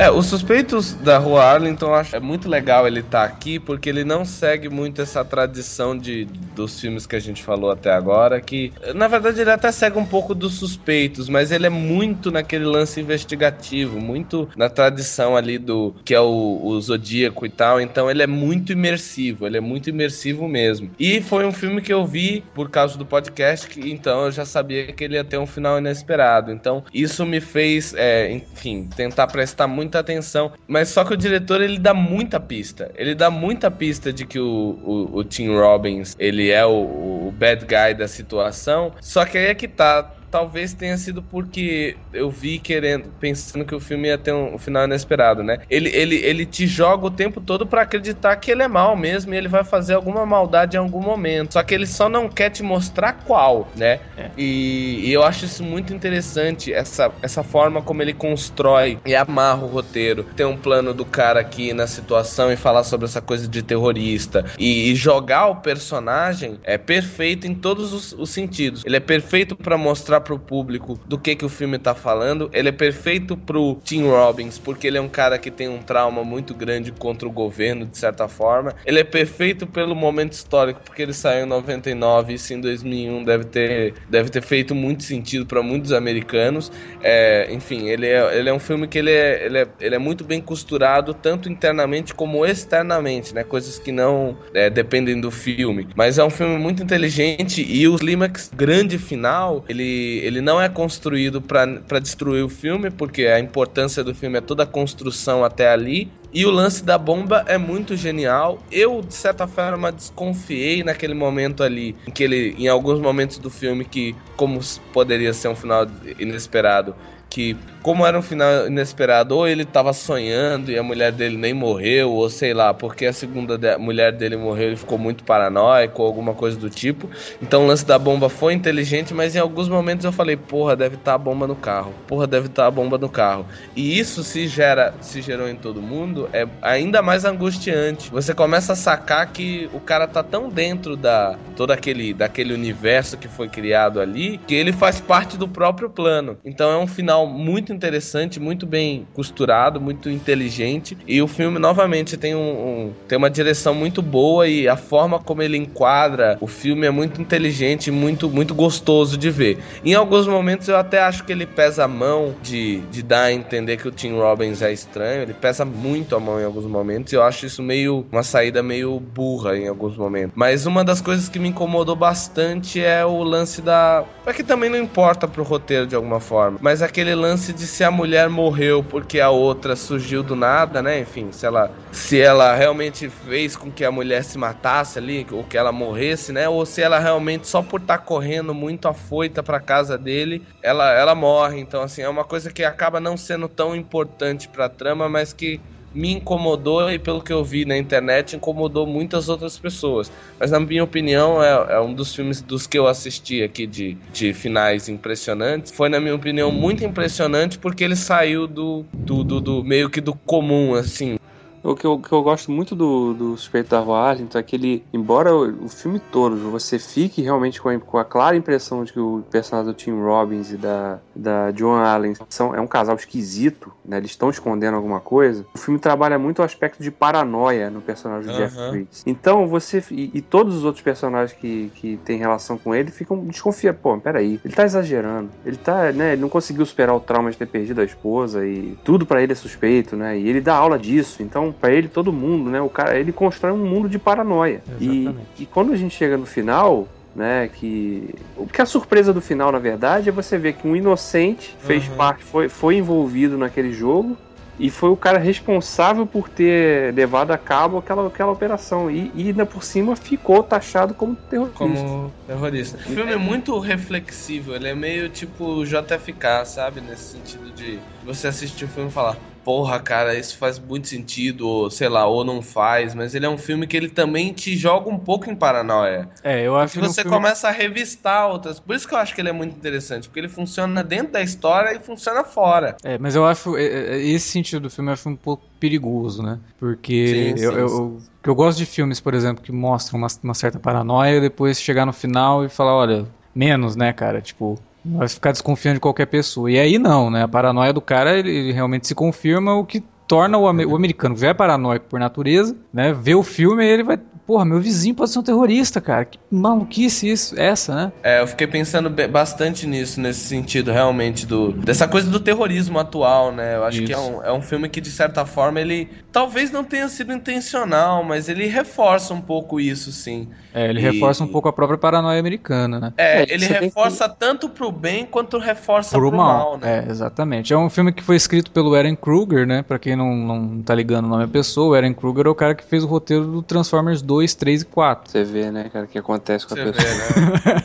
É, os suspeitos da rua Arlington, acho é muito legal ele estar tá aqui, porque ele não segue muito essa tradição de, dos filmes que a gente falou até agora, que na verdade ele até segue um pouco dos suspeitos, mas ele é muito naquele lance investigativo, muito na tradição ali do que é o, o Zodíaco e tal, então ele é muito imersivo, ele é muito imersivo mesmo. E foi um filme que eu vi por causa do podcast, que, então eu já sabia que ele ia ter um final inesperado, então isso me fez, é, enfim, tentar prestar muita atenção, mas só que o diretor ele dá muita pista, ele dá muita pista de que o, o, o Tim Robbins ele é o, o bad guy da situação, só que aí é que tá talvez tenha sido porque eu vi querendo, pensando que o filme ia ter um, final inesperado, né? Ele, ele, ele te joga o tempo todo para acreditar que ele é mal mesmo e ele vai fazer alguma maldade em algum momento. Só que ele só não quer te mostrar qual, né? É. E, e, eu acho isso muito interessante, essa, essa forma como ele constrói e amarra o roteiro. Tem um plano do cara aqui na situação e falar sobre essa coisa de terrorista e, e jogar o personagem é perfeito em todos os, os sentidos. Ele é perfeito para mostrar mostrar pro público do que que o filme tá falando. Ele é perfeito pro Tim Robbins, porque ele é um cara que tem um trauma muito grande contra o governo, de certa forma. Ele é perfeito pelo momento histórico, porque ele saiu em 99 e isso em 2001 deve ter, deve ter feito muito sentido para muitos americanos. É, enfim, ele é, ele é um filme que ele é, ele, é, ele é muito bem costurado, tanto internamente como externamente, né? Coisas que não é, dependem do filme. Mas é um filme muito inteligente e o clímax grande final, ele ele não é construído para destruir o filme, porque a importância do filme é toda a construção até ali. E o lance da bomba é muito genial. Eu, de certa forma, desconfiei naquele momento ali, em que ele, em alguns momentos do filme, que como poderia ser um final inesperado, que como era um final inesperado, ou ele tava sonhando e a mulher dele nem morreu, ou sei lá, porque a segunda de mulher dele morreu, ele ficou muito paranoico, ou alguma coisa do tipo. Então o lance da bomba foi inteligente, mas em alguns momentos eu falei, porra, deve estar tá a bomba no carro. Porra, deve estar tá a bomba no carro. E isso se gera, se gerou em todo mundo, é ainda mais angustiante. Você começa a sacar que o cara tá tão dentro da todo aquele daquele universo que foi criado ali, que ele faz parte do próprio plano. Então é um final muito muito interessante, muito bem costurado, muito inteligente. E o filme, novamente, tem, um, um, tem uma direção muito boa e a forma como ele enquadra o filme é muito inteligente, muito, muito gostoso de ver. Em alguns momentos eu até acho que ele pesa a mão de, de dar a entender que o Tim Robbins é estranho. Ele pesa muito a mão em alguns momentos. E eu acho isso meio uma saída meio burra em alguns momentos. Mas uma das coisas que me incomodou bastante é o lance da. É que também não importa pro roteiro de alguma forma. Mas aquele lance de se a mulher morreu porque a outra surgiu do nada, né? Enfim, se ela, se ela realmente fez com que a mulher se matasse ali, ou que ela morresse, né? Ou se ela realmente só por estar tá correndo muito afoita para casa dele, ela, ela morre. Então, assim, é uma coisa que acaba não sendo tão importante para trama, mas que me incomodou e pelo que eu vi na internet incomodou muitas outras pessoas. Mas na minha opinião é, é, um dos filmes dos que eu assisti aqui de, de finais impressionantes. Foi na minha opinião muito impressionante porque ele saiu do, do, do, do meio que do comum assim. O que eu, que eu gosto muito do, do Suspeito da Arlington é que ele, embora o, o filme todo você fique realmente com a, com a, clara impressão de que o personagem do Tim Robbins e da, da Joan Allen são, é um casal esquisito, né? Eles estão escondendo alguma coisa. O filme trabalha muito o aspecto de paranoia no personagem do uhum. Jeff Bridges. Então você. E, e, todos os outros personagens que, que têm relação com ele ficam desconfiando. Pô, peraí, ele tá exagerando. Ele tá, né? Ele não conseguiu superar o trauma de ter perdido a esposa e tudo para ele é suspeito, né? E ele dá aula disso. Então para ele todo mundo, né? O cara, ele constrói um mundo de paranoia. E, e quando a gente chega no final, né? Que o que a surpresa do final, na verdade, é você ver que um inocente fez uhum. parte, foi, foi envolvido naquele jogo e foi o cara responsável por ter levado a cabo aquela, aquela operação. E, e ainda por cima ficou taxado como terrorista. Como terrorista. O filme é muito reflexivo, ele é meio tipo JFK, sabe? Nesse sentido de você assistir o filme e falar: porra, cara, isso faz muito sentido, ou sei lá, ou não faz, mas ele é um filme que ele também te joga um pouco em paranoia. É, eu acho que você filme... começa a revistar outras. Por isso que eu acho que ele é muito interessante, porque ele funciona dentro da história e funciona fora. É, mas eu acho é, é, esse sentido do filme eu acho um pouco perigoso, né? Porque sim, eu, sim, eu, eu, gosto de filmes, por exemplo, que mostram uma, uma certa paranoia e depois chegar no final e falar, olha, menos, né, cara? Tipo, vai ficar desconfiando de qualquer pessoa. E aí não, né? A paranoia do cara, ele, realmente se confirma o que torna o, o, americano, que já é paranoico por natureza, né? Vê o filme e ele vai porra, meu vizinho pode ser um terrorista, cara. Que maluquice isso, essa, né? É, eu fiquei pensando bastante nisso, nesse sentido, realmente, do dessa coisa do terrorismo atual, né? Eu acho isso. que é um, é um filme que, de certa forma, ele talvez não tenha sido intencional, mas ele reforça um pouco isso, sim. É, ele e... reforça um pouco a própria paranoia americana, né? É, é ele reforça que... tanto pro bem quanto reforça pro, pro mal. mal, né? É, exatamente. É um filme que foi escrito pelo Aaron Kruger, né? Pra quem não, não tá ligando o nome da pessoa, o Aaron Kruger é o cara que fez o roteiro do Transformers 2 2, 3 e 4. Você vê, né, cara, o que acontece com Cê a pessoa.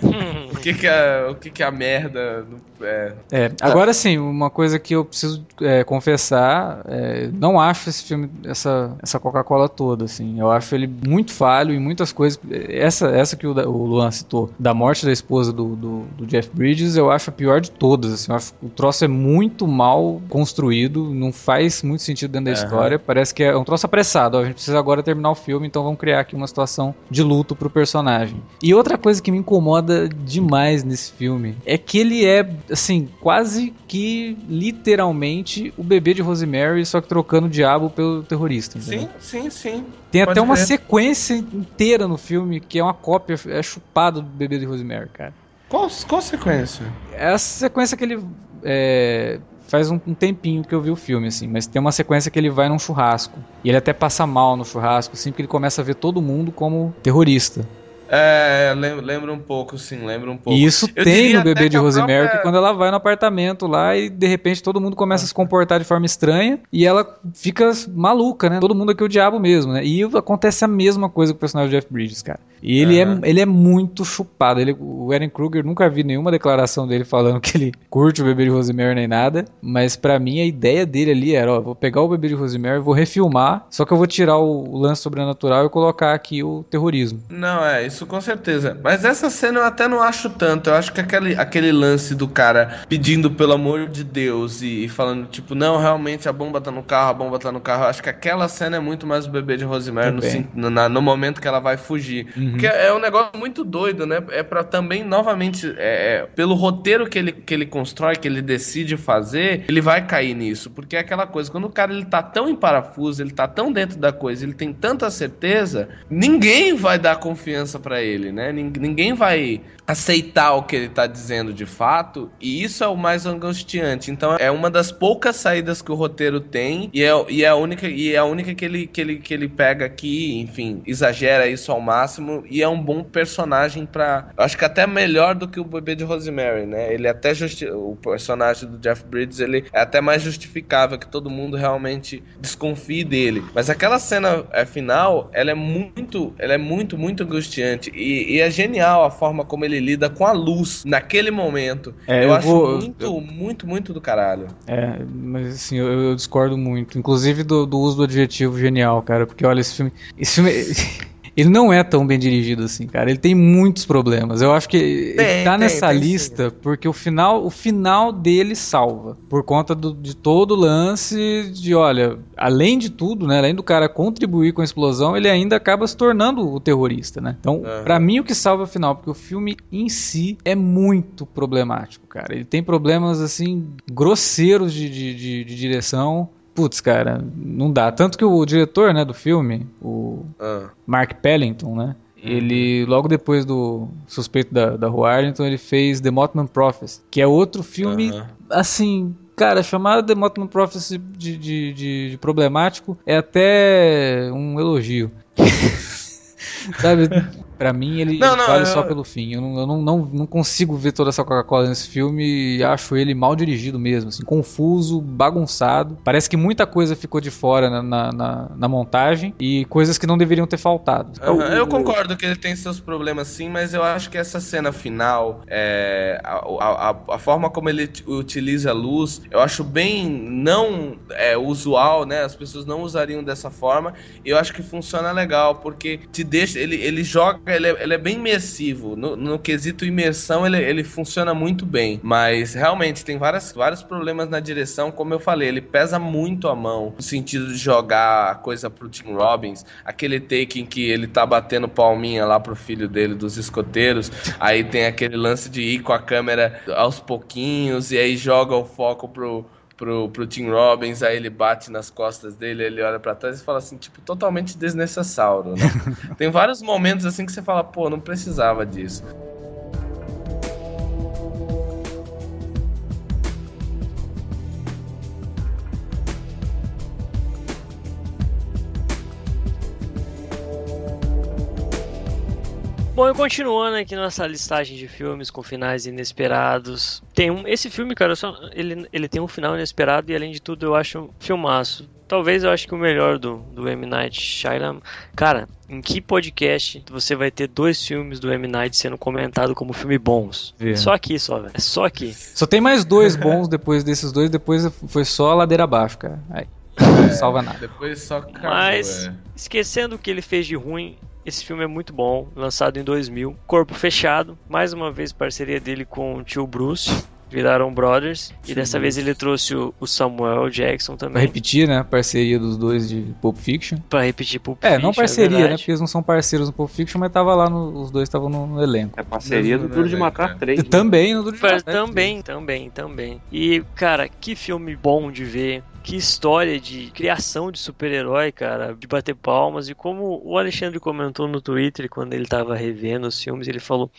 Vê, né? o que que a, o que que a merda é... é agora sim, uma coisa que eu preciso é, confessar, é, não acho esse filme, essa, essa Coca-Cola toda, assim, eu acho ele muito falho em muitas coisas, essa, essa que o, o Luan citou, da morte da esposa do, do, do, Jeff Bridges, eu acho a pior de todas, assim, acho o troço é muito mal construído, não faz muito sentido dentro da uhum. história, parece que é um troço apressado, ó, a gente precisa agora terminar o filme, então vamos criar aqui uma situação de luto pro personagem. E outra coisa que me incomoda demais nesse filme é que ele é, assim, quase que literalmente o bebê de Rosemary, só que trocando o diabo pelo terrorista. Entendeu? Sim, sim, sim. Tem Pode até uma sequência inteira no filme que é uma cópia, é chupado do bebê de Rosemary, cara. Qual, qual sequência? É a sequência que ele é, faz um, um, tempinho que eu vi o filme, assim, mas tem uma sequência que ele vai num churrasco. E ele até passa mal no churrasco, assim, porque ele começa a ver todo mundo como terrorista. É, lembra um pouco, sim, lembra um pouco. E isso eu tem no bebê de Rosemary, própria... que quando ela vai no apartamento lá e de repente todo mundo começa a se comportar de forma estranha e ela fica maluca, né? Todo mundo aqui é o diabo mesmo, né? E acontece a mesma coisa com o personagem do Jeff Bridges, cara. E ele, uhum. é, ele é muito chupado. Ele, o Aaron Kruger, nunca vi nenhuma declaração dele falando que ele curte o bebê de Rosemary nem nada, mas para mim a ideia dele ali era, ó, vou pegar o bebê de Rosemary, vou refilmar, só que eu vou tirar o, o lance sobrenatural e colocar aqui o terrorismo. Não, é, isso com certeza. Mas essa cena eu até não acho tanto. Eu acho que aquele, aquele lance do cara pedindo pelo amor de Deus e, e falando, tipo, não, realmente a bomba tá no carro, a bomba tá no carro. Eu acho que aquela cena é muito mais o bebê de Rosemary no, no, no, momento que ela vai fugir. Uhum. Porque é, é um negócio muito doido, né? É para também, novamente, é, é, pelo roteiro que ele, que ele constrói, que ele decide fazer, ele vai cair nisso. Porque é aquela coisa, quando o cara ele tá tão em parafuso, ele tá tão dentro da coisa, ele tem tanta certeza, ninguém vai dar confiança para ele né? Ninguém vai aceitar o que ele está dizendo de fato, e isso é o mais angustiante. Então é uma das poucas saídas que o roteiro tem e é, e é a única e é a única que ele, que ele que ele pega aqui, enfim, exagera isso ao máximo e é um bom personagem para, acho que até melhor do que o bebê de Rosemary, né? Ele até justi o personagem do Jeff Bridges, ele é até mais justificável que todo mundo realmente desconfie dele. Mas aquela cena é, final, ela é muito, ela é muito muito angustiante e, e é genial a forma como ele ele lida com a luz naquele momento. É, eu, eu acho vou, muito, eu... muito, muito do caralho. É, mas assim, eu, eu discordo muito. Inclusive do, do, uso do adjetivo genial, cara. Porque olha, esse filme. Esse filme. ele não é tão bem dirigido assim, cara. Ele tem muitos problemas. Eu acho que tem, ele tá tem, nessa tem, lista sim. porque o final, o final dele salva. Por conta do, de todo o lance de, olha, além de tudo, né? Além do cara contribuir com a explosão, ele ainda acaba se tornando o terrorista, né? Então, uhum. para mim, o que salva é o final, porque o filme em si é muito problemático, cara. Ele tem problemas, assim, grosseiros de, de, de, de direção putz, cara, não dá. Tanto que o diretor, né, do filme, o ah. Mark Pellington, né, uhum. ele, logo depois do Suspeito da, da Rua Arlington, ele fez The Mothman Prophecy, que é outro filme, uhum. assim, cara, chamar The Mothman Prophecy de, de, de, de problemático é até um elogio. Sabe? Pra mim, ele, não, não, vale eu... só pelo fim. Eu, não, eu não, não, não, consigo ver toda essa Coca-Cola nesse filme e acho ele mal dirigido mesmo, assim, confuso, bagunçado. Parece que muita coisa ficou de fora na, na, na, na montagem e coisas que não deveriam ter faltado. Uhum, eu concordo que ele tem seus problemas sim, mas eu acho que essa cena final, é, a, a, a, forma como ele utiliza a luz, eu acho bem não é, usual, né? As pessoas não usariam dessa forma. E eu acho que funciona legal, porque te deixa. Ele, ele joga ele é, ele é bem imersivo. No, no quesito imersão, ele, ele funciona muito bem. Mas realmente tem várias, vários problemas na direção. Como eu falei, ele pesa muito a mão no sentido de jogar a coisa pro Tim Robbins. Aquele take em que ele tá batendo palminha lá pro filho dele dos escoteiros. Aí tem aquele lance de ir com a câmera aos pouquinhos e aí joga o foco pro, pro, pro Tim Robbins, aí ele bate nas costas dele, ele olha para trás e fala assim, tipo, totalmente desnecessário, né? Tem vários momentos assim que você fala, pô, não precisava disso. Bom, e continuando aqui nossa listagem de filmes com finais inesperados. Tem um, esse filme, cara, só, ele, ele tem um final inesperado e além de tudo eu acho um filmaço. Talvez eu acho que o melhor do, do M. Night Shyamalan. Cara, em que podcast você vai ter dois filmes do M. Night sendo comentado como filme bons? É. Só aqui, só, velho. É só aqui. Só tem mais dois bons depois desses dois, depois foi só a ladeira abaixo, cara. Aí, não salva nada. Depois só acabou, Mas, é. esquecendo o que ele fez de ruim, esse filme é muito bom, lançado em 2000. Corpo Fechado, mais uma vez parceria dele com o tio Bruce. Viraram brothers. e dessa vez ele trouxe o, o Samuel Jackson Pra também. repetir, né? a Parceria dos dois de Pulp Fiction. Pra repetir Pulp É, Fiction, não parceria, né? verdade. Porque eles não são parceiros no Pulp Fiction, mas tava lá, no- os dois estavam no, no elenco. É parceria do Duro de Matar 3. E né? também no Duro de Matar, também, também, também. E, cara, que filme bom de ver. Que história de criação de super-herói, cara, de bater palmas. E como o Alexandre comentou no Twitter, quando ele tava revendo os filmes, ele falou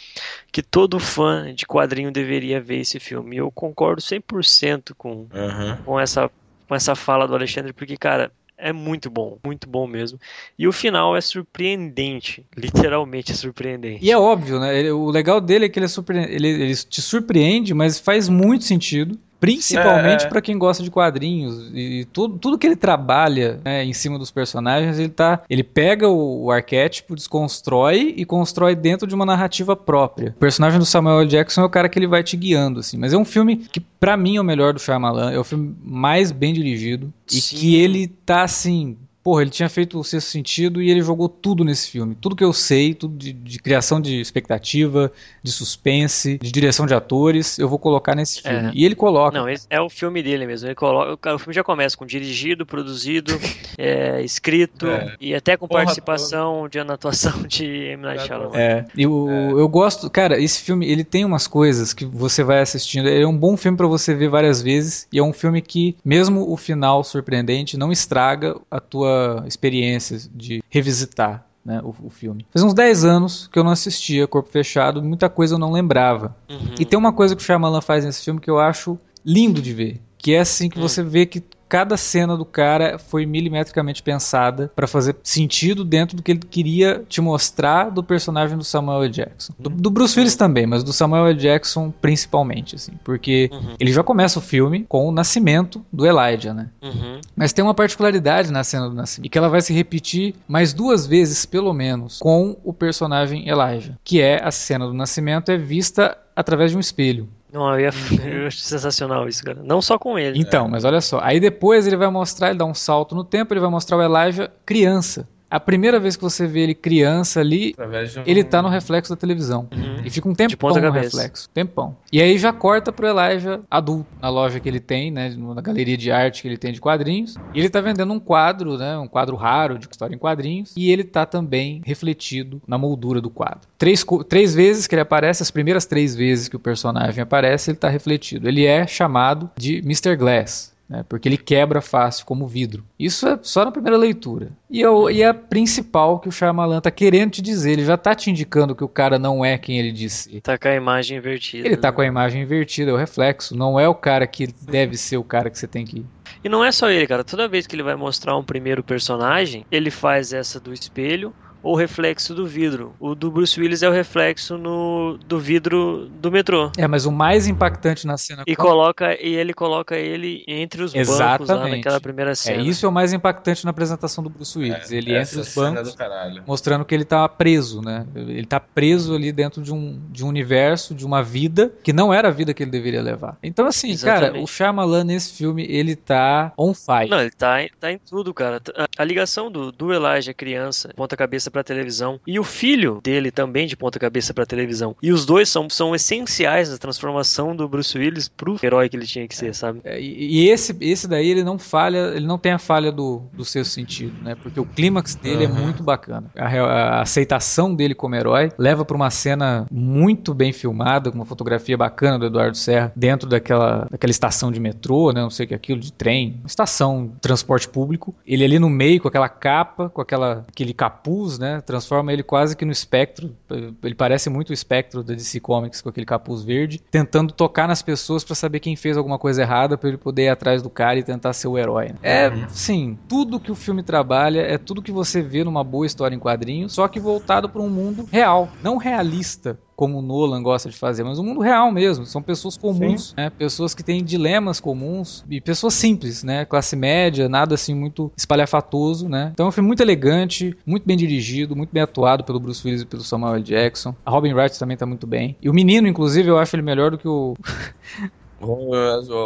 que todo fã de quadrinho deveria ver esse filme. E eu concordo 100% com, Aham. com, essa, com essa fala do Alexandre, porque, cara, é muito bom, muito bom mesmo. E o final é surpreendente, literalmente surpreendente. E é óbvio, né? Ele- o legal dele é que ele, é surpre- ele, ele te surpreende, mas faz muito sentido. Principalmente É, é. pra quem gosta de quadrinhos e tudo, tudo que ele trabalha né, em cima dos personagens, ele tá, ele pega o, o arquétipo, desconstrói e constrói dentro de uma narrativa própria. O personagem do Samuel L. Jackson é o cara que ele vai te guiando, assim. Mas é um filme que pra mim é o melhor do Shyamalan, é o filme mais bem dirigido e Sim. que ele tá assim Porra, ele tinha feito o sexto sentido e ele jogou tudo nesse filme. Tudo que eu sei, tudo de, de criação de expectativa, de suspense, de direção de atores, eu vou colocar nesse filme. É. E ele coloca. Não, esse é o filme dele mesmo. Ele coloca, o filme já começa com dirigido, produzido, é, escrito É. e até com Porra participação de na atuação de M. Night Shyamalan. É, e o- eu gosto, cara, esse filme, ele tem umas coisas que você vai assistindo, ele é um bom filme pra você ver várias vezes, e é um filme que, mesmo o final surpreendente, não estraga a tua experiência de revisitar né, o, o filme. Faz uns 10 anos que eu não assistia Corpo Fechado, muita coisa eu não lembrava. Uhum. E tem uma coisa que o Shyamalan faz nesse filme que eu acho lindo de ver, que é assim que Hum. você vê que cada cena do cara foi milimetricamente pensada pra fazer sentido dentro do que ele queria te mostrar do personagem do Samuel L. Jackson. Do, do Bruce Willis também, mas do Samuel L. Jackson principalmente, assim, porque Uhum. ele já começa o filme com o nascimento do Elijah, né? Uhum. Mas tem uma particularidade na cena do nascimento, e que ela vai se repetir mais duas vezes, pelo menos, com o personagem Elijah, que é a cena do nascimento é vista através de um espelho. Não, eu, ia, eu acho sensacional isso, cara. Não só com ele. Então, mas olha só, aí depois ele vai mostrar, ele dá um salto no tempo, ele vai mostrar o Elijah criança. A primeira vez que você vê ele criança ali, um- ele tá no reflexo da televisão. Uhum. E fica um tempão no reflexo. Tempão. E aí já corta pro Elijah adulto, na loja que ele tem, né? Na galeria de arte que ele tem de quadrinhos. E ele tá vendendo um quadro, né? Um quadro raro de história em quadrinhos. E ele tá também refletido na moldura do quadro. Três, três vezes que ele aparece, as primeiras três vezes que o personagem aparece, ele tá refletido. Ele é chamado de Mr. Glass. Né, porque ele quebra fácil como vidro. Isso é só na primeira leitura. E, é e é a principal que o Shyamalan tá querendo te dizer. Ele já tá te indicando que o cara não é quem ele disse. Tá com a imagem invertida. Ele tá né? com a imagem invertida, é o reflexo. Não é o cara que deve ser o cara que você tem que. E não é só ele, cara. Toda vez que ele vai mostrar um primeiro personagem, ele faz essa do espelho ou reflexo do vidro. O do Bruce Willis é o reflexo no, do vidro do metrô. É, mas o mais impactante na cena. E coloca e ele coloca ele entre os bancos lá Exatamente. naquela primeira É, cena. isso é o mais impactante na apresentação do Bruce Willis. ele É, essa entra os cena bancos. mostrando que ele tá preso, né? Ele tá preso ali dentro de um, de um universo, de uma vida que não era a vida que ele deveria levar. Então, assim, cara, Exatamente. o Shyamalan nesse filme, ele tá on fire. Não, ele tá, em- tá em tudo, cara. A, a ligação do, do Elijah criança, ponta cabeça pra televisão. E o filho dele também de ponta cabeça pra televisão. E os dois são, são essenciais na transformação do Bruce Willis pro herói que ele tinha que ser, sabe? É, e, e esse, esse daí ele não falha, ele não tem a falha do, do sexto sentido, né? Porque o clímax dele é muito bacana. A, a aceitação dele como herói leva pra uma cena muito bem filmada, com uma fotografia bacana do Eduardo Serra dentro daquela, daquela estação de metrô, né? Não sei o que é aquilo, de trem, estação de transporte público. Ele ali no meio com aquela capa, com aquela, aquele capuz, né? Transforma ele quase que no espectro. Ele parece muito o espectro da DC Comics com aquele capuz verde, tentando tocar nas pessoas pra saber quem fez alguma coisa errada pra ele poder ir atrás do cara e tentar ser o herói. né? É, sim, tudo que o filme trabalha é tudo que você vê numa boa história em quadrinhos, só que voltado para um mundo real, não realista. Como o Nolan gosta de fazer, mas um mundo real mesmo. São pessoas comuns, né? Pessoas que têm dilemas comuns e pessoas simples, né? Classe média, nada assim muito espalhafatoso, né? Então é um filme muito elegante, muito bem dirigido, muito bem atuado pelo Bruce Willis e pelo Samuel L. Jackson. A Robin Wright também tá muito bem. E o menino, inclusive, eu acho ele melhor do que o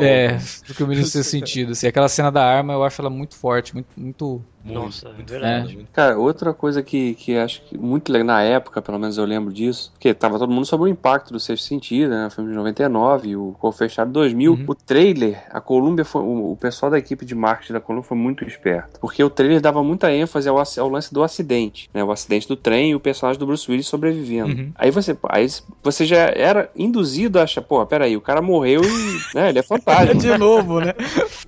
é, do que o menino ser sentido. Assim, aquela cena da arma eu acho ela muito forte, muito, muito Nossa, é muito verdade. muito Cara, outra coisa que, que acho que muito legal, na época, pelo menos eu lembro disso, porque tava todo mundo sobre o impacto do sexto sentido, né? O filme de 99, o Corpo Fechado de 2000. Uhum. O trailer, a Columbia foi, o, o pessoal da equipe de marketing da Columbia foi muito esperto, porque o trailer dava muita ênfase ao, ao lance do acidente, né? O acidente do trem e o personagem do Bruce Willis sobrevivendo. Uhum. Aí você, aí você já era induzido a achar, pô, peraí, o cara morreu e, né, ele é fantasma de novo, né?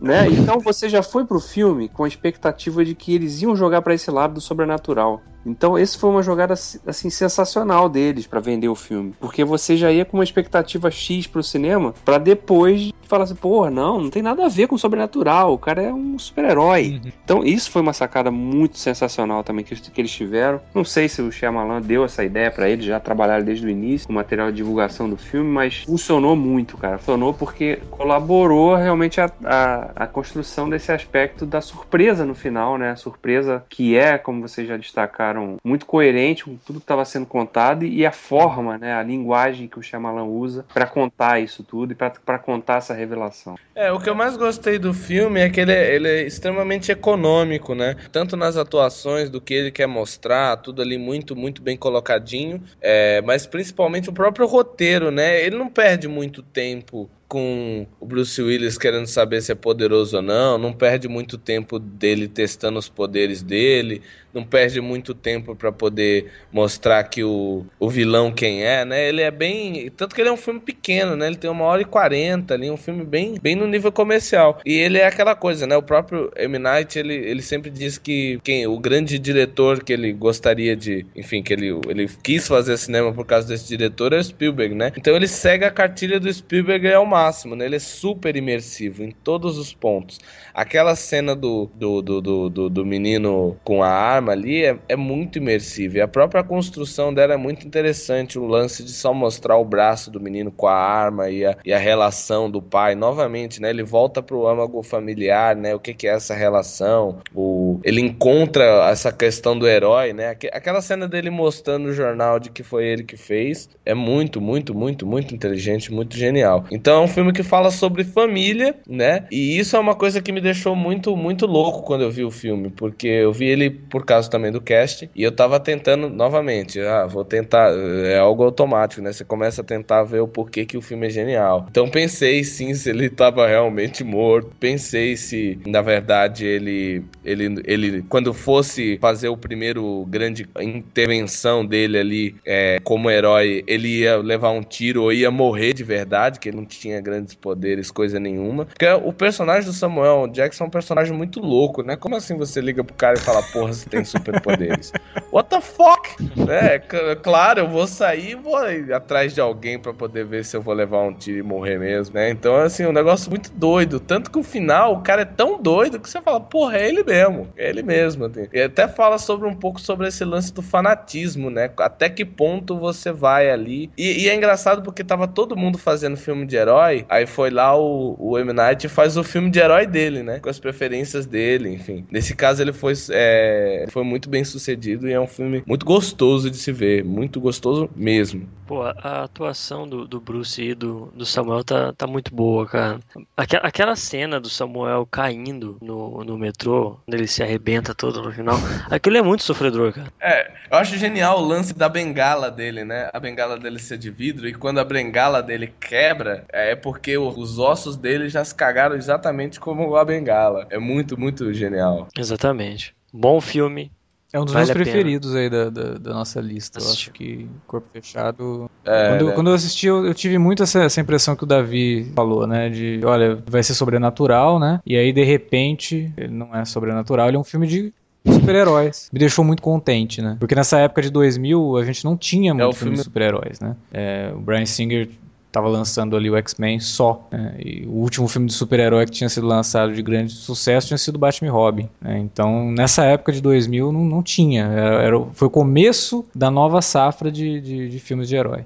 né? Então você já foi pro filme com a expectativa de que eles iam jogar pra esse lado do sobrenatural. Então esse foi uma jogada assim sensacional deles pra vender o filme, porque você já ia com uma expectativa X pro cinema pra depois falar assim, porra, não, não tem nada a ver com o sobrenatural, o cara é um super-herói. Uhum. Então isso foi uma sacada muito sensacional também que, que eles tiveram. Não sei se o Shyamalan deu essa ideia pra eles, já trabalharam desde o início com o material de divulgação do filme, mas funcionou muito, cara. Funcionou porque colaborou realmente a, a, a construção desse aspecto da surpresa no final, né? A surpresa que é, como vocês já destacaram, muito coerente com tudo que estava sendo contado e a forma, né? A linguagem que o Shyamalan usa pra contar isso tudo e pra contar essa revelação. É, o que eu mais gostei do filme é que ele é, ele é extremamente econômico, né? Tanto nas atuações do que ele quer mostrar, tudo ali muito, muito bem colocadinho, é, mas principalmente o próprio roteiro, né? Ele não perde muito tempo com o Bruce Willis querendo saber se é poderoso ou não, não perde muito tempo dele testando os poderes dele, não perde muito tempo pra poder mostrar que o, o vilão quem é, né? Ele é bem. Tanto que ele é um filme pequeno, né? Ele tem uma hora e quarenta ali, um filme bem, bem no nível comercial. E ele é aquela coisa, né? O próprio M. Night, ele, ele sempre diz que quem o grande diretor que ele gostaria de. Enfim, que ele, ele quis fazer cinema por causa desse diretor é o Spielberg, né? Então ele segue a cartilha do Spielberg ao máximo, né? Ele é super imersivo em todos os pontos. Aquela cena do, do, do, do, do, do menino com a arma ali é, é muito imersiva. E a própria construção dela é muito interessante. O lance de só mostrar o braço do menino com a arma e a, e a relação do pai. Novamente, né? Ele volta pro âmago familiar, né? O que, que é essa relação? O, ele encontra essa questão do herói, né? Aque- Aquela cena dele mostrando no jornal de que foi ele que fez é muito, muito, muito, muito inteligente, muito genial. Então filme que fala sobre família, né? E isso é uma coisa que me deixou muito, muito louco quando eu vi o filme, porque eu vi ele por causa também do cast e eu tava tentando novamente, ah, vou tentar, é algo automático, né? Você começa a tentar ver o porquê que o filme é genial. Então pensei sim se ele tava realmente morto, pensei se na verdade ele ele ele quando fosse fazer o primeiro grande intervenção dele ali é, como herói, ele ia levar um tiro ou ia morrer de verdade, que ele não tinha grandes poderes, coisa nenhuma. Porque o personagem do Samuel Jackson é um personagem muito louco, né? Como assim você liga pro cara e fala, porra, você tem superpoderes? What the fuck? É, claro, eu vou sair e vou ir atrás de alguém pra poder ver se eu vou levar um tiro e morrer mesmo, né? Então, assim, um negócio muito doido. Tanto que o final, o cara é tão doido que você fala, porra, é ele mesmo. É ele mesmo. assim. E até fala sobre um pouco sobre esse lance do fanatismo, né? Até que ponto você vai ali. E, e é engraçado porque tava todo mundo fazendo filme de herói herói, aí foi lá o, o M. Night e faz o filme de herói dele, né? Com as preferências dele, enfim. Nesse caso ele foi, é, foi muito bem sucedido e é um filme muito gostoso de se ver, muito gostoso mesmo. Pô, a atuação do, do Bruce e do, do Samuel tá, tá muito boa, cara. Aquela, aquela cena do Samuel caindo no, no metrô, quando ele se arrebenta todo no final, aquilo é muito sofredor, cara. É, eu acho genial o lance da bengala dele, né? A bengala dele ser de vidro e quando a bengala dele quebra, é porque os ossos dele já se cagaram exatamente como a bengala. É muito, muito genial. Exatamente. Bom filme, É um dos Vale meus preferidos aí da, da, da nossa lista. Eu Assistiu. acho que Corpo Fechado. É, quando, né? quando eu assisti, eu, eu tive muito essa, essa impressão que o Davi falou, né? De, olha, vai ser sobrenatural, né? E aí, de repente, ele não é sobrenatural, ele é um filme de super-heróis. Me deixou muito contente, né? Porque nessa época de 2000, a gente não tinha muito É o filme de filme- super-heróis, né? É, o Brian Singer tava lançando ali o X-Men só. né? E o último filme de super-herói que tinha sido lançado de grande sucesso tinha sido Batman e Robin. né? Então, nessa época de 2000, não, não tinha. Era, era foi o começo da nova safra de, de, de filmes de herói.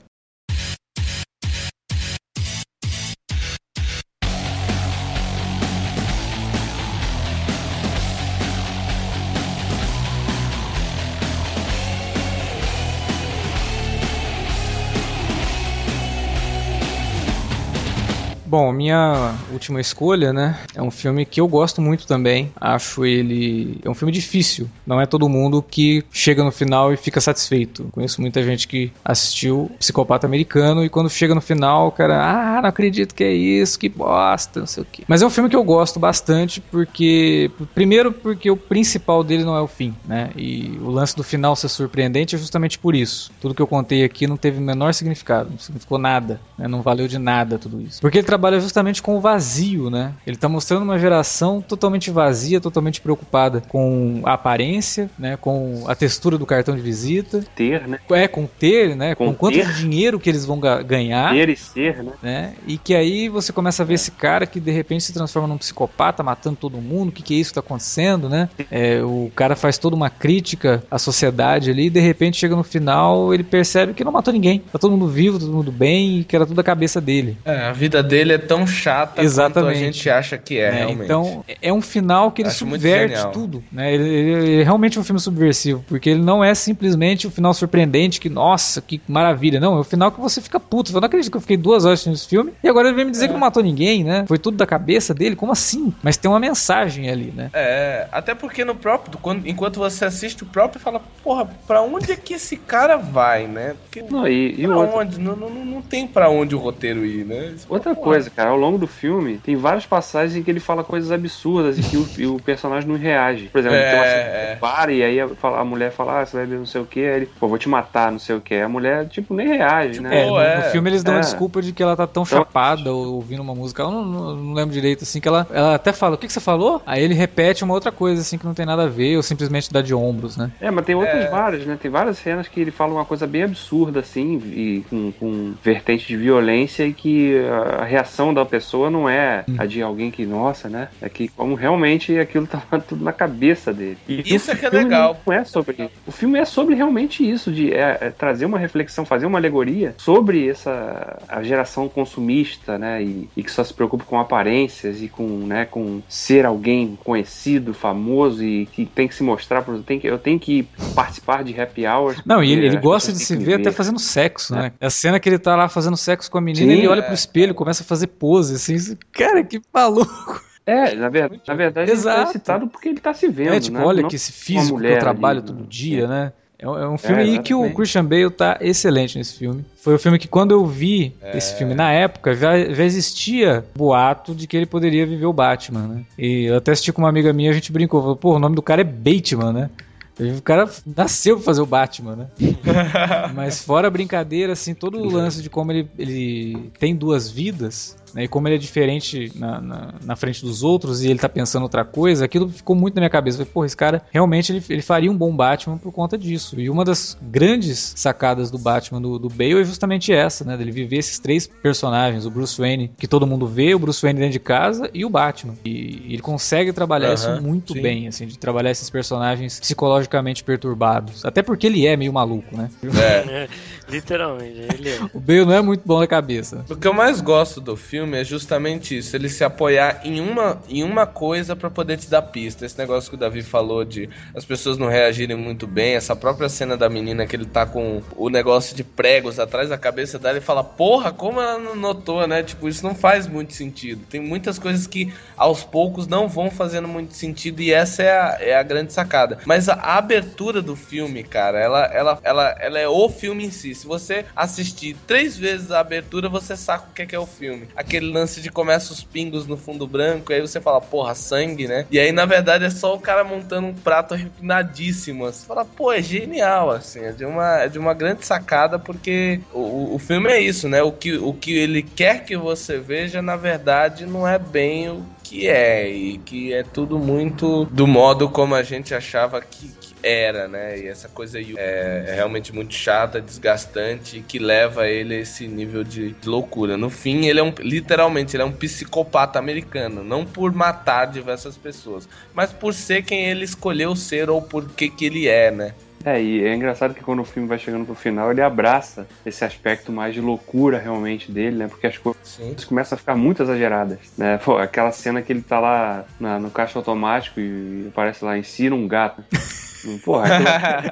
Bom, minha última escolha, né? É um filme que eu gosto muito também. Acho ele. É um filme difícil. Não é todo mundo que chega no final e fica satisfeito. Conheço muita gente que assistiu Psicopata Americano e quando chega no final, o cara, ah, não acredito que é isso, que bosta, não sei o quê. Mas é um filme que eu gosto bastante porque. Primeiro, porque o principal dele não é o fim, né? E o lance do final ser surpreendente é justamente por isso. Tudo que eu contei aqui não teve o menor significado, não significou nada, né? Não valeu de nada tudo isso. Porque ele trabalha justamente com o vazio, né? Ele tá mostrando uma geração totalmente vazia, totalmente preocupada com a aparência, né? Com a textura do cartão de visita, Ter, né? é com ter, né? Com, Com quanto ter. de dinheiro que eles vão ga- ganhar Ter e ser, né? né? E que aí você começa a ver esse cara que de repente se transforma num psicopata, matando todo mundo. O que, que é isso que tá acontecendo, né? É, o cara faz toda uma crítica à sociedade ali e de repente chega no final ele percebe que não matou ninguém. Tá todo mundo vivo, todo mundo bem e que era tudo a cabeça dele. É, a vida dele é tão chata quanto a Exatamente. gente acha que é, né? realmente. Então é um final que ele Acho subverte tudo. Né? Ele, ele- ele é realmente um filme subversivo, porque ele não é simplesmente o final surpreendente que, nossa, que maravilha. Não, é o final que você fica puto. Eu não acredito que eu fiquei duas horas assistindo esse filme e agora ele vem me dizer que não matou ninguém, né? Foi tudo da cabeça dele? Como assim? Mas tem uma mensagem ali, né? É, até porque no próprio, quando, enquanto você assiste o próprio, fala, porra, pra onde é que esse cara vai, né? Porque Não, e, e pra outra, onde? Não, não, não tem pra onde o roteiro ir, né? Outra porra, coisa, cara, ao longo do filme, tem várias passagens em que ele fala coisas absurdas e que o, e o personagem não reage. Por exemplo, É, tem uma cena é. que ele para e aí a, fala- a mulher fala, ah, você vai ver não sei o que, aí ele, pô, vou te matar, não sei o que. A mulher, tipo, nem reage, né? É, no, é. no filme eles dão a É. desculpa de que ela tá tão Então- chapada ou ouvindo uma música. Eu não, não- não lembro direito, assim, que ela, ela até fala, o que, que você falou? Aí ele repete uma outra coisa, assim, que não tem nada a ver, ou simplesmente dá de ombros, né? É, mas tem outras É. várias, né? Tem várias cenas que ele fala uma coisa bem absurda, assim, e com, com vertente de violência e que a reação da pessoa não é Hum. a de alguém que, nossa, né? É que como realmente aquilo tava tudo na cabeça dele. E Isso o é que é filme legal. Não é sobre O filme é sobre realmente isso, de é, é trazer uma reflexão, fazer uma alegoria sobre essa a geração consumista, né? E, e que só se preocupa com aparências e com, né, com ser alguém conhecido, famoso e que tem que se mostrar, por- tem que, eu tenho que participar de happy hours. Não, e ele, ele as gosta de se ver me até fazendo sexo, né? A cena que ele tá lá fazendo sexo com a menina, Sim, ele olha pro é. espelho, começa a fazer pose, assim, cara, que maluco. É, na, ver- na verdade ele Exato. tá excitado porque ele tá se vendo, É, tipo, né? olha Não- que esse físico que eu trabalho ali, todo né? dia, né? É, um- é um filme É, aí que o. Christian Bale tá excelente nesse filme. Foi o filme que quando eu vi É. esse filme na época, já, já existia boato de que ele poderia viver o Batman, né? E eu até assisti com uma amiga minha, a gente brincou, falou, pô, o nome do cara é Bateman, né? O cara nasceu pra fazer o Batman, né? Mas fora a brincadeira, assim, todo o lance de como ele, ele tem duas vidas, né? E como ele é diferente na, na, na frente dos outros e ele tá pensando outra coisa, aquilo ficou muito na minha cabeça. Eu falei, porra, esse cara realmente ele, ele faria um bom Batman por conta disso. E uma das grandes sacadas do Batman do, do Bale é justamente essa, né? Dele viver esses três personagens, o Bruce Wayne, que todo mundo vê, o Bruce Wayne dentro de casa e o Batman. E, e ele consegue trabalhar isso Aham, muito sim. bem, assim, de trabalhar esses personagens psicologicamente perturbados. Até porque ele é meio maluco, né? É. É, literalmente, ele é. O Bale não é muito bom na cabeça. O que eu mais gosto do filme filme é justamente isso, ele se apoiar em uma, em uma coisa para poder te dar pista. Esse negócio que o Davi falou de as pessoas não reagirem muito bem, essa própria cena da menina que ele tá com o negócio de pregos atrás da cabeça dela e fala: "Porra, como ela não notou, né? Tipo, isso não faz muito sentido. Tem muitas coisas que aos poucos não vão fazendo muito sentido e essa é a, é a grande sacada. Mas a, abertura do filme, cara, ela, ela, ela, ela é o filme em si. Se você assistir três vezes a abertura, você saca o que é, que é o filme. Aquele lance de começa os pingos no fundo branco, e aí você fala, porra, sangue, né? E aí, na verdade, é só o cara montando um prato refinadíssimo. Você fala, pô, é genial, assim, é de uma, é de uma grande sacada, porque o, o filme é isso, né? O que, o que ele quer que você veja, na verdade, não é bem o que é, e que é tudo muito do modo como a gente achava que era, né? E essa coisa aí é, é, realmente muito chata, desgastante, que leva ele a esse nível de, de loucura. No fim, ele é um, literalmente, ele é um psicopata americano, não por matar diversas pessoas, mas por ser quem ele escolheu ser ou por que que ele é, né? É, e é engraçado que quando o filme vai chegando pro final, ele abraça esse aspecto mais de loucura realmente dele, né? Porque as coisas Sim. começam a ficar muito exageradas, né? Pô, aquela cena que ele tá lá na, no caixa automático e aparece lá, insira um gato. Porra,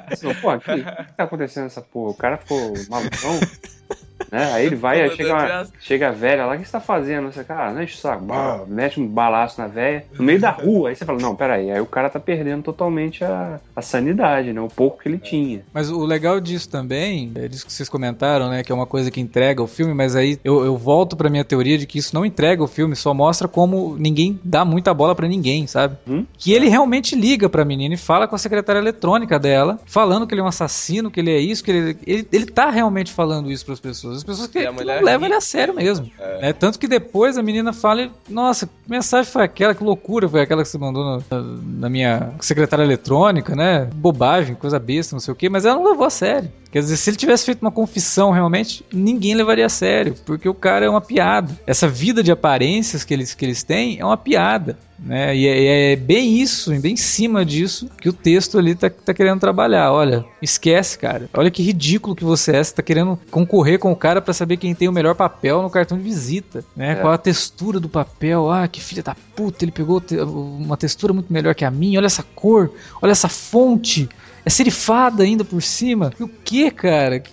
aquilo, porra, o que, tá acontecendo nessa porra? O cara ficou malucão. Né? Aí ele vai, aí chega, uma, chega a velha lá, o que você tá fazendo? Você, cara, não enche o saco, mete um balaço na velha, no meio da rua. Aí você fala, não, peraí, aí o cara tá perdendo totalmente a, a sanidade, né? O pouco que ele tinha. Mas o legal disso também, é disso que vocês comentaram, né? Que é uma coisa que entrega o filme, mas aí eu, eu volto pra minha teoria de que isso não entrega o filme, só mostra como ninguém dá muita bola para ninguém, sabe? Hum? Que ele realmente liga pra menina e fala com a secretária eletrônica dela, falando que ele é um assassino, que ele é isso, que ele, ele, ele tá realmente falando isso pras pessoas pessoas. As pessoas que, que não levam ele a sério mesmo. É. É, tanto que depois a menina fala, nossa, que mensagem foi aquela, que loucura foi aquela que você mandou na, na minha secretária eletrônica, né? Bobagem, coisa besta, não sei o quê, mas ela não levou a sério. Quer dizer, se ele tivesse feito uma confissão realmente, ninguém levaria a sério, porque o cara é uma piada. Essa vida de aparências que eles, que eles têm é uma piada. Né? E é, é bem isso, bem em cima disso, que o texto ali tá, tá querendo trabalhar. Olha, esquece, cara. Olha que ridículo que você é. Você tá querendo concorrer com o cara para saber quem tem o melhor papel no cartão de visita. Né? É. Qual a textura do papel. Ah, que filha da puta, ele pegou uma textura muito melhor que a minha. Olha essa cor, olha essa fonte. É serifada ainda por cima. O que, cara?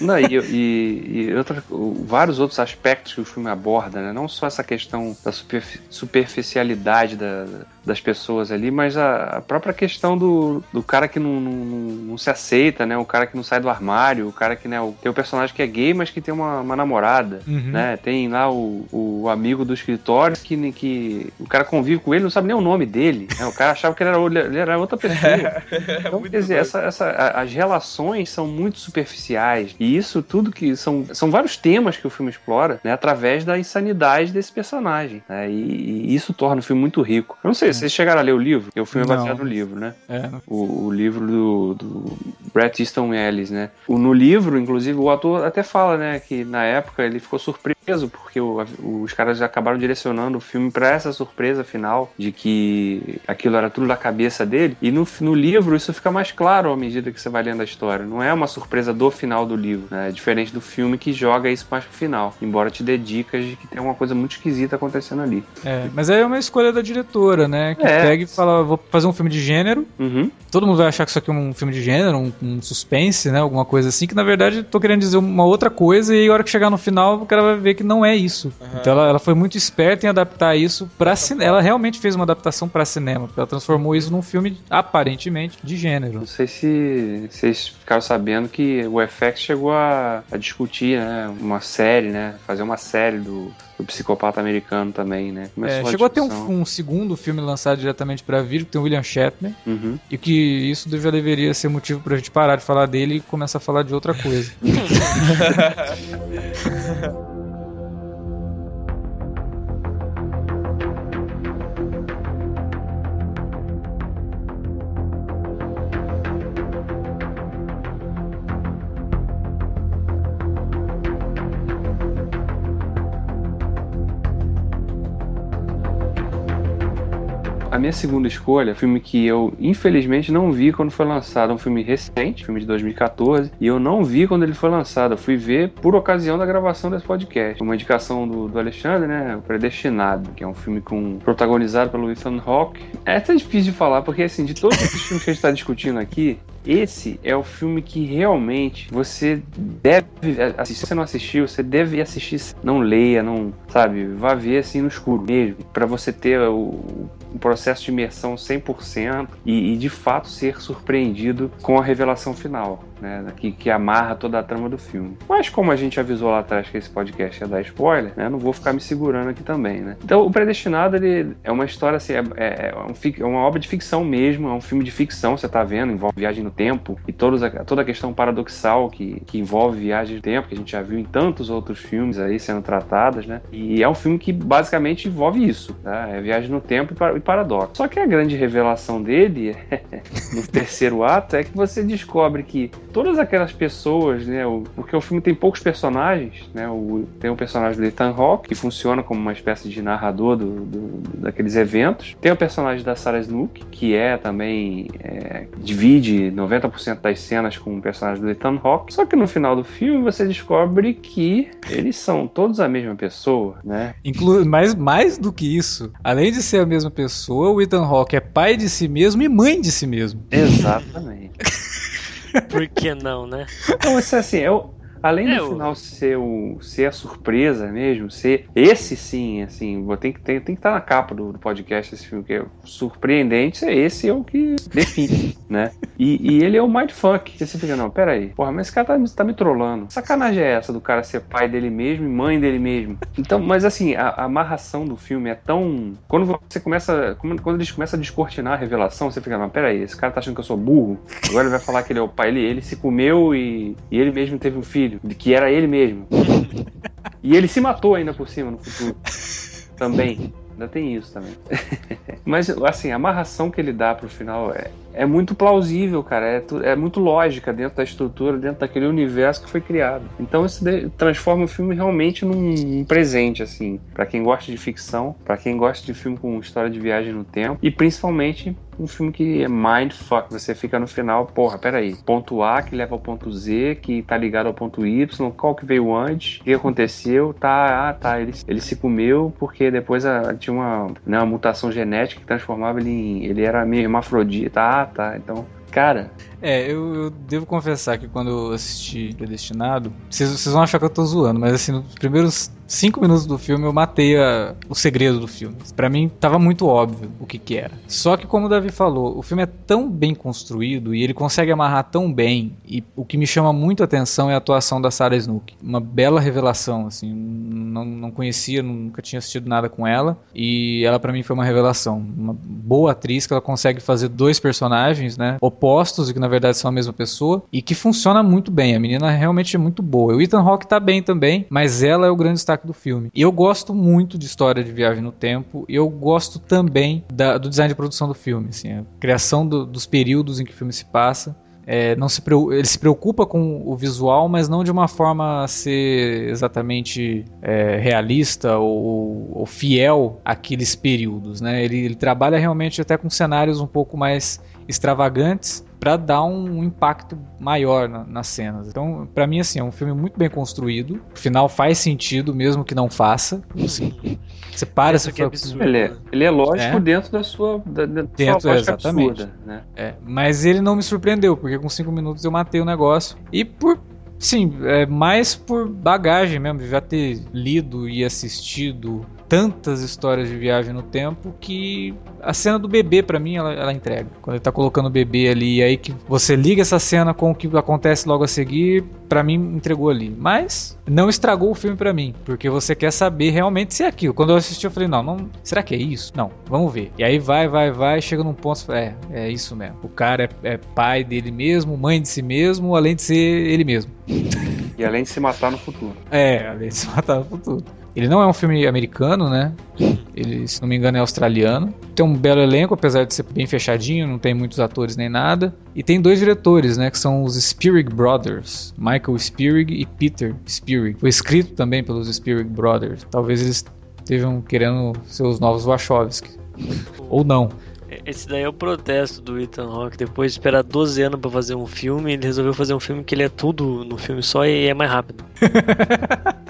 Não, e, e, e vários outros aspectos que o filme aborda, né? Não só essa questão da superficialidade da, das pessoas ali, mas a, a própria questão do, do cara que não, não, não, se aceita, né? O cara que não sai do armário, o cara que, né? O, tem o personagem que é gay, mas que tem uma, uma namorada, uhum. né? Tem lá o, o amigo do escritório que, que o cara convive com ele, não sabe nem o nome dele, né? O cara achava que ele era, ele era outra pessoa. então, quer dizer, essa, essa, as relações são muito superficiais e isso tudo que são, são vários temas que o filme explora, né? Através da insanidade desse personagem, né? E, e isso torna o filme muito rico. Eu não sei, vocês chegaram a ler o livro? Filme é baseado no livro, né? É. O, o livro do, do Bret Easton Ellis, né? O, no livro, inclusive, o ator até fala, né, que na época ele ficou surpreso porque o, os caras acabaram direcionando o filme para essa surpresa final de que aquilo era tudo da cabeça dele. E no, no livro isso fica mais claro à medida que você vai lendo a história. Não é uma surpresa do final do livro, né? É diferente do filme que joga isso mais pro final, embora te dê dicas de que tem uma coisa muito esquisita acontecendo ali. É, mas aí é uma escolha da diretora, né? Que é. pega e fala, vou fazer um filme de gênero. Uhum. Todo mundo vai achar que isso aqui é um filme de gênero, um, um, suspense, né? Alguma coisa assim, que na verdade tô querendo dizer uma outra coisa e aí a hora que chegar no final o cara vai ver que não é isso. Uhum. Então ela, ela, foi muito esperta em adaptar isso para cinema. Ela realmente fez uma adaptação para cinema. Ela transformou isso num filme aparentemente de gênero. Não sei se vocês ficaram sabendo que o FX chegou a, a discutir, né? Uma série, né? Fazer uma série do o psicopata americano também, né? É, chegou a, a ter um, um, segundo filme lançado diretamente para vídeo, que tem o William Shatner, uhum. e que isso já deveria ser motivo pra gente parar de falar dele e começar a falar de outra coisa. a minha segunda escolha, filme que eu infelizmente não vi quando foi lançado, um filme recente, filme de 2014, e eu não vi quando ele foi lançado. Eu fui ver por ocasião da gravação desse podcast. Uma indicação do, do Alexandre, né? O Predestinado, que é um filme com protagonizado pelo Ethan Hawke. É até difícil de falar, porque assim, de todos os filmes que a gente está discutindo aqui, esse é o filme que realmente você deve assistir. Se você não assistiu, você deve assistir. Não leia, não, sabe? Vá ver assim no escuro mesmo, para você ter o, um processo de imersão 100% e, e de fato ser surpreendido com a revelação final né, que, que, amarra toda a trama do filme. Mas como a gente avisou lá atrás que esse podcast ia dar spoiler, né, não vou ficar me segurando aqui também, né. Então, O Predestinado, ele é uma história, assim, é, é, é, um, é uma obra de ficção mesmo, é um filme de ficção, você tá vendo, envolve viagem no tempo e todos, toda a questão paradoxal que, que envolve viagem no tempo, que a gente já viu em tantos outros filmes aí sendo tratadas, né, e é um filme que basicamente envolve isso, tá, é viagem no tempo e paradoxo. Só que a grande revelação dele, no terceiro ato, é que você descobre que todas aquelas pessoas, né? O, porque o filme tem poucos personagens, né? O, tem o personagem do Ethan Hawke, que funciona como uma espécie de narrador do, do, daqueles eventos. Tem o personagem da Sarah Snook, que é também é, divide 90% das cenas com o personagem do Ethan Hawke. Só que no final do filme você descobre que eles são todos a mesma pessoa, né? Inclu mais, mais do que isso, além de ser a mesma pessoa, o Ethan Hawke é pai de si mesmo e mãe de si mesmo. Exatamente. Por que não, né? Então, isso assim, eu, Além é, do final ser, o, ser a surpresa mesmo, ser esse sim, assim, tem que, tem, tem que estar na capa do, do, podcast esse filme, que é surpreendente, esse é o que define, né? E, e, ele é o mindfuck, você fica, não, peraí, porra, mas esse cara tá, tá me trollando. Sacanagem é essa do cara ser pai dele mesmo e mãe dele mesmo? Então, mas assim, a, a amarração do filme é tão... Quando você começa, quando eles começam a descortinar a revelação, você fica, não, peraí, esse cara tá achando que eu sou burro? Agora ele vai falar que ele é o pai, ele, ele se comeu e, e ele mesmo teve um filho de que era ele mesmo. e ele se matou ainda por cima no futuro. Também. Ainda tem isso também. Mas, assim, a amarração que ele dá pro final é, é muito plausível, cara. É, é muito lógica dentro da estrutura, dentro daquele universo que foi criado. Então, isso transforma o filme realmente num, presente, assim, para quem gosta de ficção, para quem gosta de filme com história de viagem no tempo e principalmente um filme que é mindfuck. Você fica no final, porra, peraí. Ponto A que leva ao ponto Z, que tá ligado ao ponto Y, qual que veio antes, o que aconteceu, tá, ah, tá, ele, ele se comeu porque depois a, tinha uma, né, uma mutação genética que transformava ele em. Ele era meio hermafrodita, ah, tá, então cara. É, eu, eu, devo confessar que quando eu assisti Predestinado, vocês, vão achar que eu tô zoando, mas assim, nos primeiros cinco minutos do filme eu matei a, o segredo do filme. Para mim tava muito óbvio o que que era. Só que como o Davi falou, o filme é tão bem construído e ele consegue amarrar tão bem e o que me chama muito a atenção é a atuação da Sarah Snook. Uma bela revelação, assim, não, não conhecia, nunca tinha assistido nada com ela e ela para mim foi uma revelação. Uma boa atriz que ela consegue fazer dois personagens, né, opostos e que na verdade são a mesma pessoa e que funciona muito bem. A menina realmente é muito boa. O Ethan Hawke tá bem também, mas ela é o grande destaque do filme. E eu gosto muito de história de viagem no tempo, e eu gosto também da, do design de produção do filme, assim, a criação do, dos períodos em que o filme se passa. É, não se, ele se preocupa com o visual, mas não de uma forma a ser exatamente é, realista ou, ou, fiel àqueles períodos. Né? Ele, ele trabalha realmente até com cenários um pouco mais extravagantes para dar um impacto maior na, nas cenas. Então, para mim, assim, é um filme muito bem construído. O final faz sentido, mesmo que não faça. Assim, você para, você fala, ele, é, ele é lógico é? dentro da sua, da, da dentro, sua exatamente. Absurda, né? é, mas ele não me surpreendeu, porque com cinco minutos eu matei o negócio. E por Sim, é mais por bagagem mesmo, de já ter lido e assistido tantas histórias de viagem no tempo que a cena do bebê para mim ela, ela, entrega. Quando ele tá colocando o bebê ali, e aí que você liga essa cena com o que acontece logo a seguir, para mim entregou ali. Mas não estragou o filme para mim, porque você quer saber realmente se é aquilo. Quando eu assisti eu falei, não, não, será que é isso? Não, vamos ver. E aí vai, vai, vai, chega num ponto, é, é isso mesmo. O cara é, é pai dele mesmo, mãe de si mesmo, além de ser ele mesmo. E além de se matar no futuro. É, além de se matar no futuro. Ele não é um filme americano, né? Ele, se não me engano, é australiano. Tem um belo elenco, apesar de ser bem fechadinho, não tem muitos atores nem nada. E tem dois diretores, né? Que são os Spierig Brothers, Michael Spierig e Peter Spierig. Foi escrito também pelos Spierig Brothers. Talvez eles estejam querendo ser os novos Wachowski. Ou não. Esse daí é o protesto do Ethan Hawke. Depois de esperar 12 anos pra fazer um filme, ele resolveu fazer um filme que ele é tudo no filme só e é mais rápido.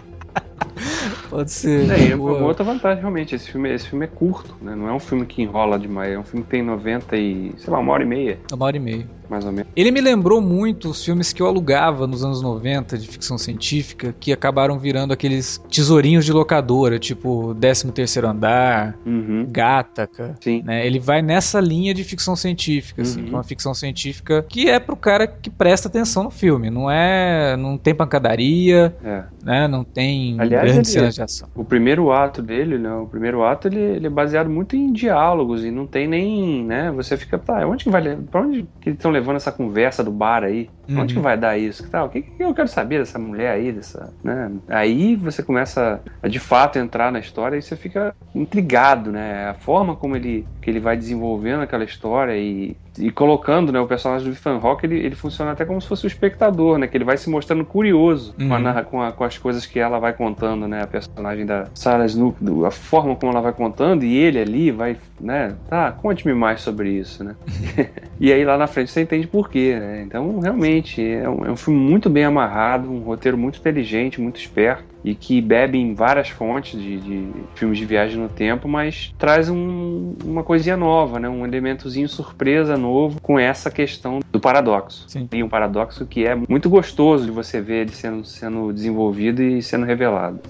Pode ser. É, é uma outra vantagem, realmente. Esse filme, esse filme é curto, né? Não é um filme que enrola demais. É um filme que tem 90 e, sei lá, uma hora e meia, Uma hora e meia. Mais ou menos. Ele me lembrou muito os filmes que eu alugava nos anos 90 de ficção científica, que acabaram virando aqueles tesourinhos de locadora, tipo 13 terceiro andar, Uhum. Gataca. Sim. Né? Ele vai nessa linha de ficção científica, assim, Uhum. que é uma ficção científica que é pro cara que presta atenção no filme. Não é, não tem pancadaria, É. né? Não tem Aliás, grandes ele- cenas de ação. O primeiro ato dele, né? O primeiro ato ele, ele é baseado muito em diálogos e não tem nem, né? Você fica, tá, onde que vai, pra onde que eles estão levando essa conversa do bar aí? Uhum. Onde que vai dar isso? Que tal? O que, que eu quero saber dessa mulher aí, dessa, né? Aí você começa a de fato entrar na história e você fica intrigado, né? A forma como ele que ele vai desenvolvendo aquela história e, e colocando, né, o personagem do Ethan Hawke, ele, ele funciona até como se fosse o espectador, né? Que ele vai se mostrando curioso com, a Uhum. com, a- com as coisas que ela vai contando, né? A personagem da Sarah Snook, a forma como ela vai contando e ele ali vai, né? Tá, conte-me mais sobre isso, né? e aí lá na frente você entende por quê, né? Então, realmente, é um, é um filme muito bem amarrado, um roteiro muito inteligente, muito esperto e que bebe em várias fontes de, de filmes de viagem no tempo, mas traz um- uma coisinha nova, né? Um elementozinho surpresa novo com essa questão do paradoxo. Sim. E um paradoxo que é muito gostoso de você ver ele sendo, sendo desenvolvido e sendo revelado.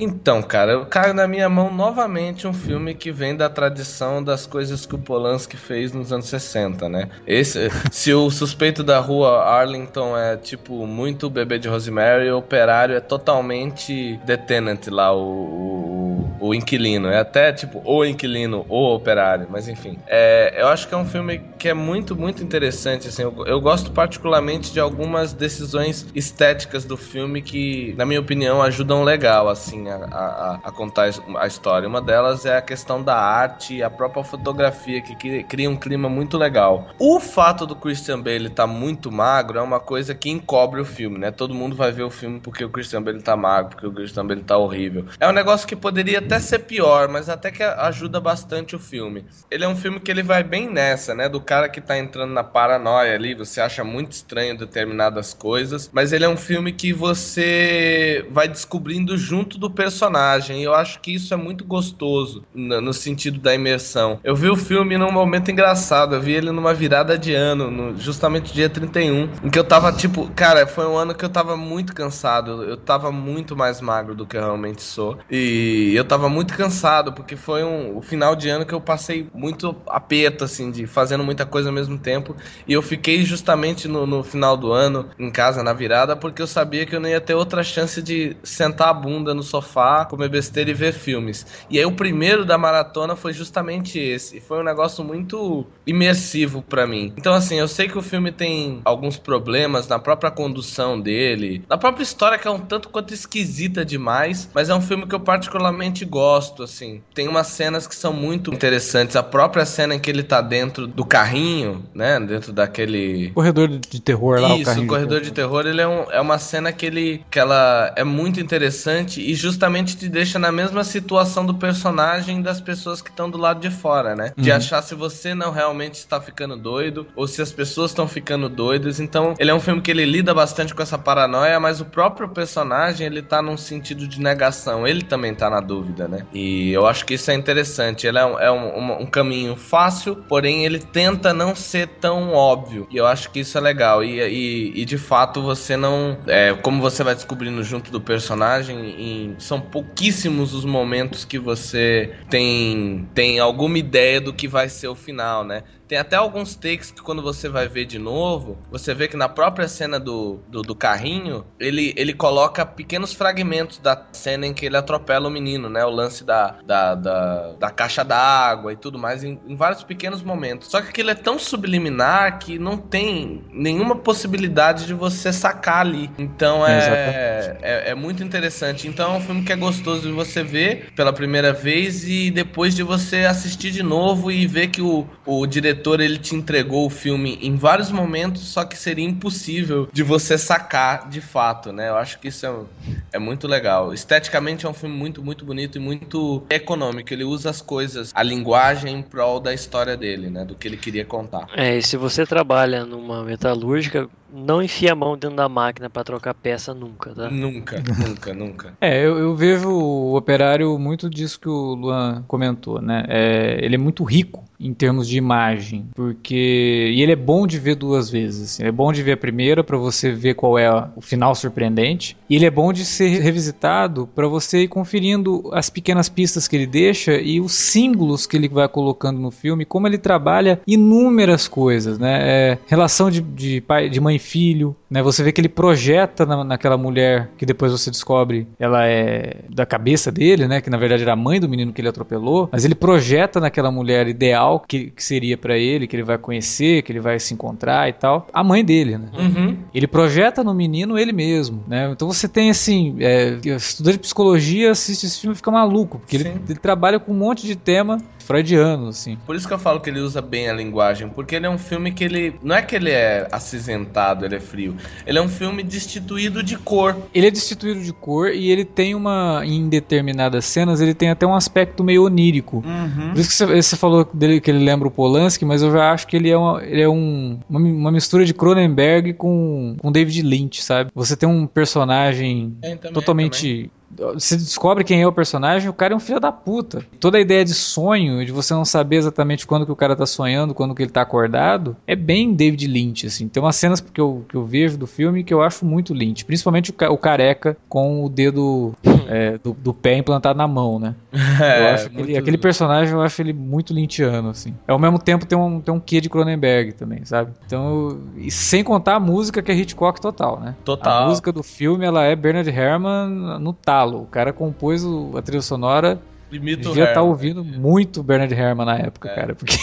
Então, cara, eu caio na minha mão novamente um filme que vem da tradição das coisas que o Polanski fez nos anos 60, né? Esse, se o suspeito da rua Arlington é tipo muito bebê de Rosemary, o operário é totalmente The Tenant lá, o, o, o inquilino. É até tipo o inquilino, o operário, mas enfim. É, eu acho que é um filme que é muito, muito interessante. Assim, eu, eu gosto particularmente de algumas decisões estéticas do filme que, na minha opinião, ajudam legal, assim, a, a, a contar a história. Uma delas é a questão da arte e a própria fotografia, que cri- cria um clima muito legal. O fato do Christian Bale estar muito magro é uma coisa que encobre o filme, né? Todo mundo vai ver o filme porque o Christian Bale tá magro, porque o Christian Bale tá horrível. É um negócio que poderia até ser pior, mas até que ajuda bastante o filme. Ele é um filme que ele vai bem nessa, né? Do cara que tá entrando na paranoia ali, você acha muito estranho determinadas coisas, mas ele é um filme que você vai descobrindo junto do personagem. E eu acho que isso é muito gostoso no, no sentido da imersão. Eu vi o filme num momento engraçado, eu vi ele numa virada de ano, no, justamente dia 31, em que eu tava tipo, cara, foi um ano que eu tava muito cansado, eu tava muito mais magro do que eu realmente sou. E eu tava muito cansado, porque foi um, o final de ano que eu passei muito aperto, assim, de fazendo muita coisa ao mesmo tempo. E eu fiquei justamente no, no final do ano, em casa, na virada, porque eu sabia que eu não ia ter outra chance de sentar a bunda no sofá, comer besteira e ver filmes. E aí o primeiro da maratona foi justamente esse. E foi um negócio muito imersivo pra mim. Então, assim, eu sei que o filme tem alguns problemas na própria condução dele, na própria história que é um tanto quanto esquisita demais, mas é um filme que eu particularmente gosto, assim. Tem umas cenas que são muito interessantes. A própria cena em que ele tá dentro do carrinho, né? Dentro daquele Corredor de terror lá, o isso, carrinho o de corredor de terror, ele é, um- é uma cena que ele que ela é muito interessante e justamente te deixa na mesma situação do personagem das pessoas que estão do lado de fora, né? De Uhum. achar se você não realmente está ficando doido ou se as pessoas estão ficando doidas. Então, ele é um filme que ele lida bastante com essa paranoia, mas o próprio personagem, ele tá num sentido de negação. Ele também tá na dúvida, né? E eu acho que isso é interessante. Ele é um, é um, um caminho fácil, porém ele tenta não ser tão óbvio. E eu acho que isso é legal. E, e, e, de fato você não. É, como você vai descobrindo junto do personagem, em- são pouquíssimos os momentos que você tem, tem alguma ideia do que vai ser o final, né? Tem até alguns takes que quando você vai ver de novo, você vê que na própria cena do, do, do carrinho, ele, ele coloca pequenos fragmentos da cena em que ele atropela o menino, né? O, lance da, da, da, da caixa d'água e tudo mais, em, em, vários pequenos momentos. Só que aquilo é tão subliminar que não tem nenhuma possibilidade de você sacar ali. Então é, é, é, muito interessante. Então é um filme que é gostoso de você ver pela primeira vez e depois de você assistir de novo e ver que o, o diretor ele te entregou o filme em vários momentos, só que seria impossível de você sacar de fato, né? Eu acho que isso é, é muito legal. Esteticamente é um filme muito, muito bonito e muito econômico. Ele usa as coisas, a linguagem em prol da história dele, né? Do que ele queria contar. É, e se você trabalha numa metalúrgica, não enfia a mão dentro da máquina para trocar peça nunca, tá? Nunca, nunca, nunca. É, eu, eu, vejo o operário muito disso que o Luan comentou, né? É, ele é muito rico em termos de imagem, porque e ele é bom de ver duas vezes. Assim. É bom de ver a primeira para você ver qual é o final surpreendente, e ele é bom de ser revisitado para você ir conferindo as pequenas pistas que ele deixa e os símbolos que ele vai colocando no filme, como ele trabalha inúmeras coisas, né? É, relação de, de pai, de mãe e filho, né? Você vê que ele projeta na, naquela mulher que depois você descobre ela é da cabeça dele, né? Que na verdade era a mãe do menino que ele atropelou, mas ele projeta naquela mulher ideal que, que seria para ele, que ele vai conhecer, que ele vai se encontrar e tal, a mãe dele, né? Uhum. Ele projeta no menino ele mesmo, né? Então você tem assim, é, estudante de psicologia assiste esse filme e fica maluco, porque ele, ele, trabalha com um monte de tema freudiano, assim. Por isso que eu falo que ele usa bem a linguagem, porque ele é um filme que ele. Não é que ele é acinzentado, ele é frio. Ele é um filme destituído de cor. Ele é destituído de cor e ele tem uma. Em determinadas cenas, ele tem até um aspecto meio onírico. Uhum. Por isso que você, você falou dele que ele lembra o Polanski, mas eu já acho que ele é, uma, ele é um, uma, uma mistura de Cronenberg com, com David Lynch, sabe? Você tem um personagem também, totalmente. Você descobre quem é o personagem, o cara é um filho da puta. Toda a ideia de sonho, de você não saber exatamente quando que o cara tá sonhando, quando que ele tá acordado, é bem David Lynch, assim. Tem umas cenas que eu, que eu vejo do filme que eu acho muito Lynch. Principalmente o, o careca com o dedo é, do, do, pé implantado na mão, né? É, eu acho aquele, aquele personagem, eu acho ele muito lynchiano, assim. Ao mesmo tempo tem um, tem um quê de Cronenberg também, sabe? Então, e sem contar a música que é Hitchcock total, né? Total. A música do filme, ela é Bernard Herrmann no talo. O cara compôs o, a trilha sonora Imita Devia estar tá ouvindo muito Bernard Herrmann na época, é. cara, porque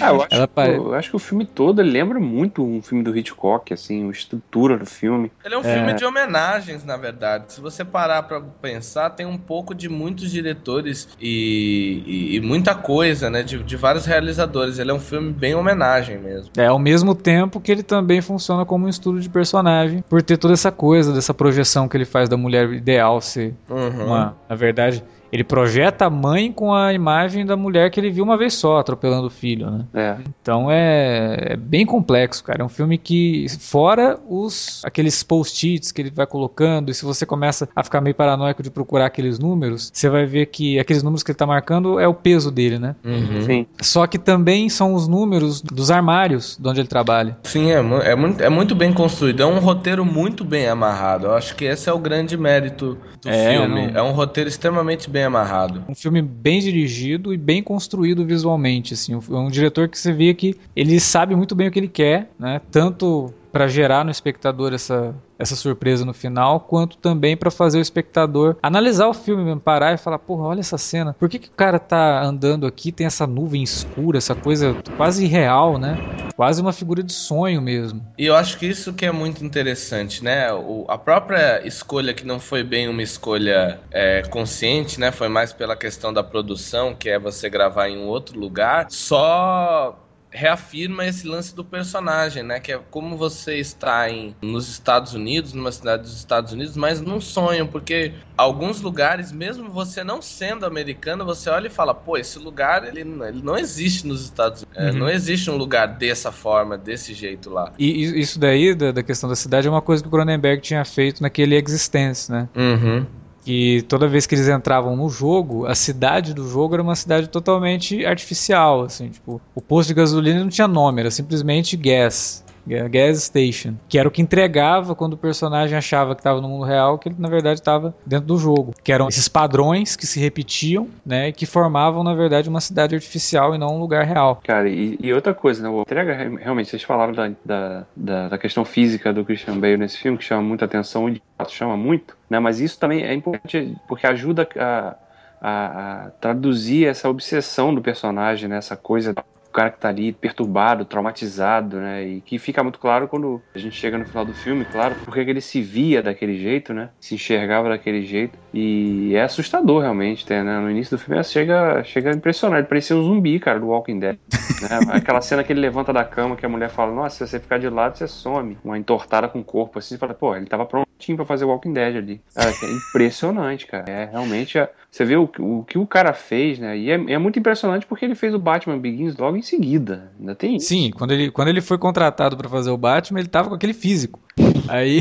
ah, eu, acho pare... eu, acho que o filme todo lembra muito um filme do Hitchcock, assim, a estrutura do filme. Ele é um é. filme de homenagens, na verdade. Se você parar para pensar, tem um pouco de muitos diretores e, e, e muita coisa, né, de, de, vários realizadores. Ele é um filme bem homenagem mesmo. É, ao mesmo tempo que ele também funciona como um estudo de personagem, por ter toda essa coisa, dessa projeção que ele faz da mulher ideal ser uhum. uma, na verdade ele projeta a mãe com a imagem da mulher que ele viu uma vez só, atropelando o filho, né? É. Então é, é bem complexo, cara. É um filme que, fora os aqueles post-its que ele vai colocando, e se você começa a ficar meio paranoico de procurar aqueles números, você vai ver que aqueles números que ele tá marcando é o peso dele, né? Uhum. Sim. Só que também são os números dos armários de onde ele trabalha. Sim, é, é, muito, é muito bem construído. É um roteiro muito bem amarrado. Eu acho que esse é o grande mérito do é, filme. Não... É um roteiro extremamente bem bem amarrado. Um filme bem dirigido e bem construído visualmente, assim. É um diretor que você vê que ele sabe muito bem o que ele quer, né? Tanto para gerar no espectador essa, essa surpresa no final, quanto também para fazer o espectador analisar o filme mesmo, parar e falar, porra, olha essa cena. Por que, que o cara tá andando aqui, tem essa nuvem escura, essa coisa quase irreal, né? Quase uma figura de sonho mesmo. E eu acho que isso que é muito interessante, né? O, a própria escolha que não foi bem uma escolha é, consciente, né? Foi mais pela questão da produção, que é você gravar em um outro lugar, só reafirma esse lance do personagem, né? Que é como você está em, nos Estados Unidos, numa cidade dos Estados Unidos, mas num sonho, porque alguns lugares, mesmo você não sendo americano, você olha e fala, pô, esse lugar ele, ele não existe nos Estados Unidos. É, uhum. não existe um lugar dessa forma, desse jeito lá. E isso daí, da, da, questão da cidade, é uma coisa que o Cronenberg tinha feito naquele Existence, né? Uhum que toda vez que eles entravam no jogo, a cidade do jogo era uma cidade totalmente artificial, assim, tipo, o posto de gasolina não tinha nome, era simplesmente gas. Gas Station, que era o que entregava quando o personagem achava que estava no mundo real, que ele na verdade estava dentro do jogo. Que eram esses padrões que se repetiam, né, que formavam na verdade uma cidade artificial e não um lugar real. Cara, e, e outra coisa, né, o entrega realmente, vocês falaram da, da, da, da, questão física do Christian Bale nesse filme, que chama muita atenção, e chama muito, né, mas isso também é importante porque ajuda a a, a traduzir essa obsessão do personagem, né? Essa coisa o cara que tá ali perturbado, traumatizado, né? E que fica muito claro quando a gente chega no final do filme, claro, porque ele se via daquele jeito, né? Se enxergava daquele jeito. E é assustador realmente, né? No início do filme chega, chega impressionante, parecia um zumbi, cara, do Walking Dead. Né? Aquela cena que ele levanta da cama que a mulher fala, nossa, se você ficar de lado, você some. Uma entortada com o corpo, assim, fala, pô, ele tava prontinho pra fazer Walking Dead ali. Cara, é impressionante, cara. É realmente. Você vê o, o que o cara fez, né? E é, é, muito impressionante porque ele fez o Batman Begins logo em seguida. Ainda tem isso. Sim, quando ele, quando ele foi contratado para fazer o Batman, ele tava com aquele físico. Aí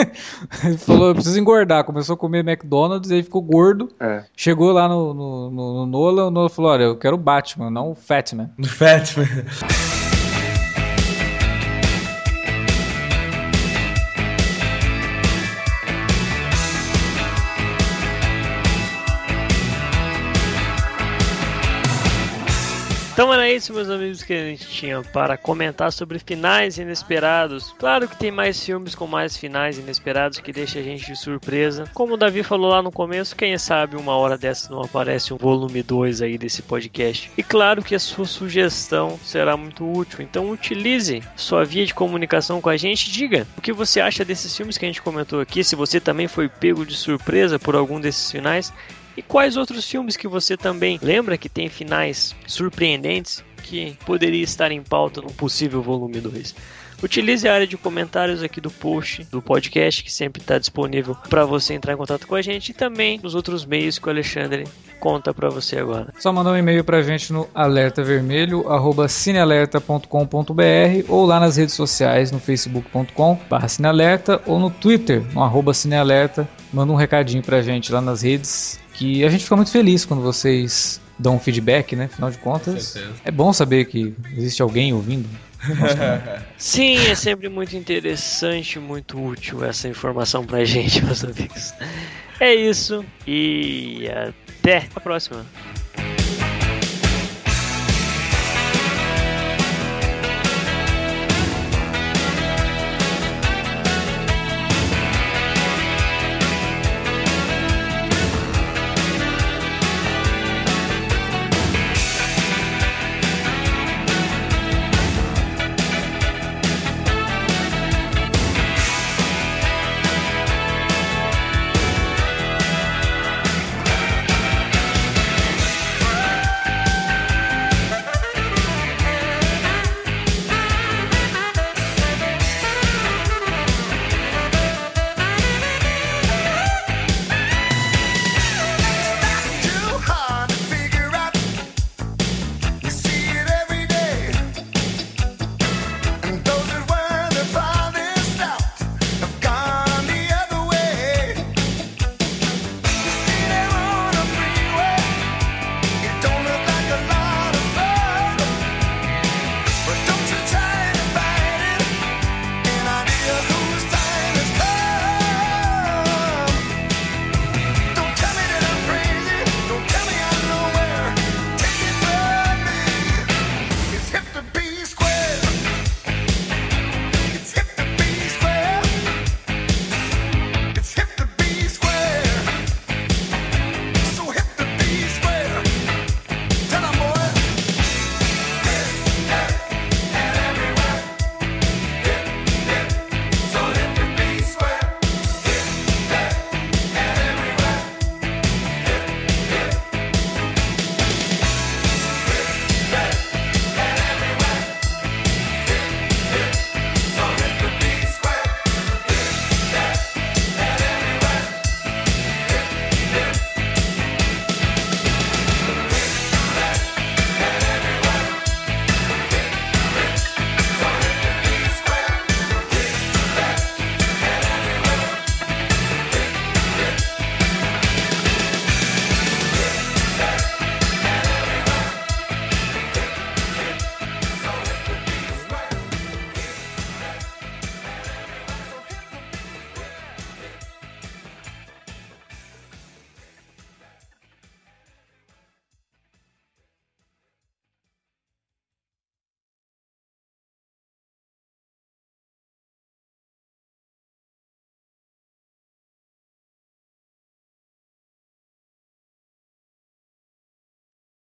ele falou: eu preciso engordar. Começou a comer McDonald's, aí ficou gordo. É. Chegou lá no, no, no, no Nolan, o Nolan falou: olha, eu quero o Batman, não o Fatman. O Fatman. Então era isso, meus amigos, que a gente tinha para comentar sobre finais inesperados. Claro que tem mais filmes com mais finais inesperados que deixa a gente de surpresa. Como o Davi falou lá no começo, quem sabe uma hora dessa não aparece um volume 2 aí desse podcast. E claro que a sua sugestão será muito útil. Então utilize sua via de comunicação com a gente. Diga o que você acha desses filmes que a gente comentou aqui. Se você também foi pego de surpresa por algum desses finais. E quais outros filmes que você também lembra que tem finais surpreendentes que poderia estar em pauta num possível volume 2? Utilize a área de comentários aqui do post do podcast, que sempre está disponível para você entrar em contato com a gente e também nos outros meios que o Alexandre conta para você agora. Só mandar um e-mail para a gente no alertavermelho@cinealerta.com.br ou lá nas redes sociais no facebook.com/cinealerta ou no Twitter no arroba cinealerta. Manda um recadinho para a gente lá nas redes que a gente fica muito feliz quando vocês dão um feedback, né? Afinal de contas, é bom saber que existe alguém ouvindo. Sim, é sempre muito interessante, muito útil essa informação pra gente, meus amigos. É isso e até a próxima.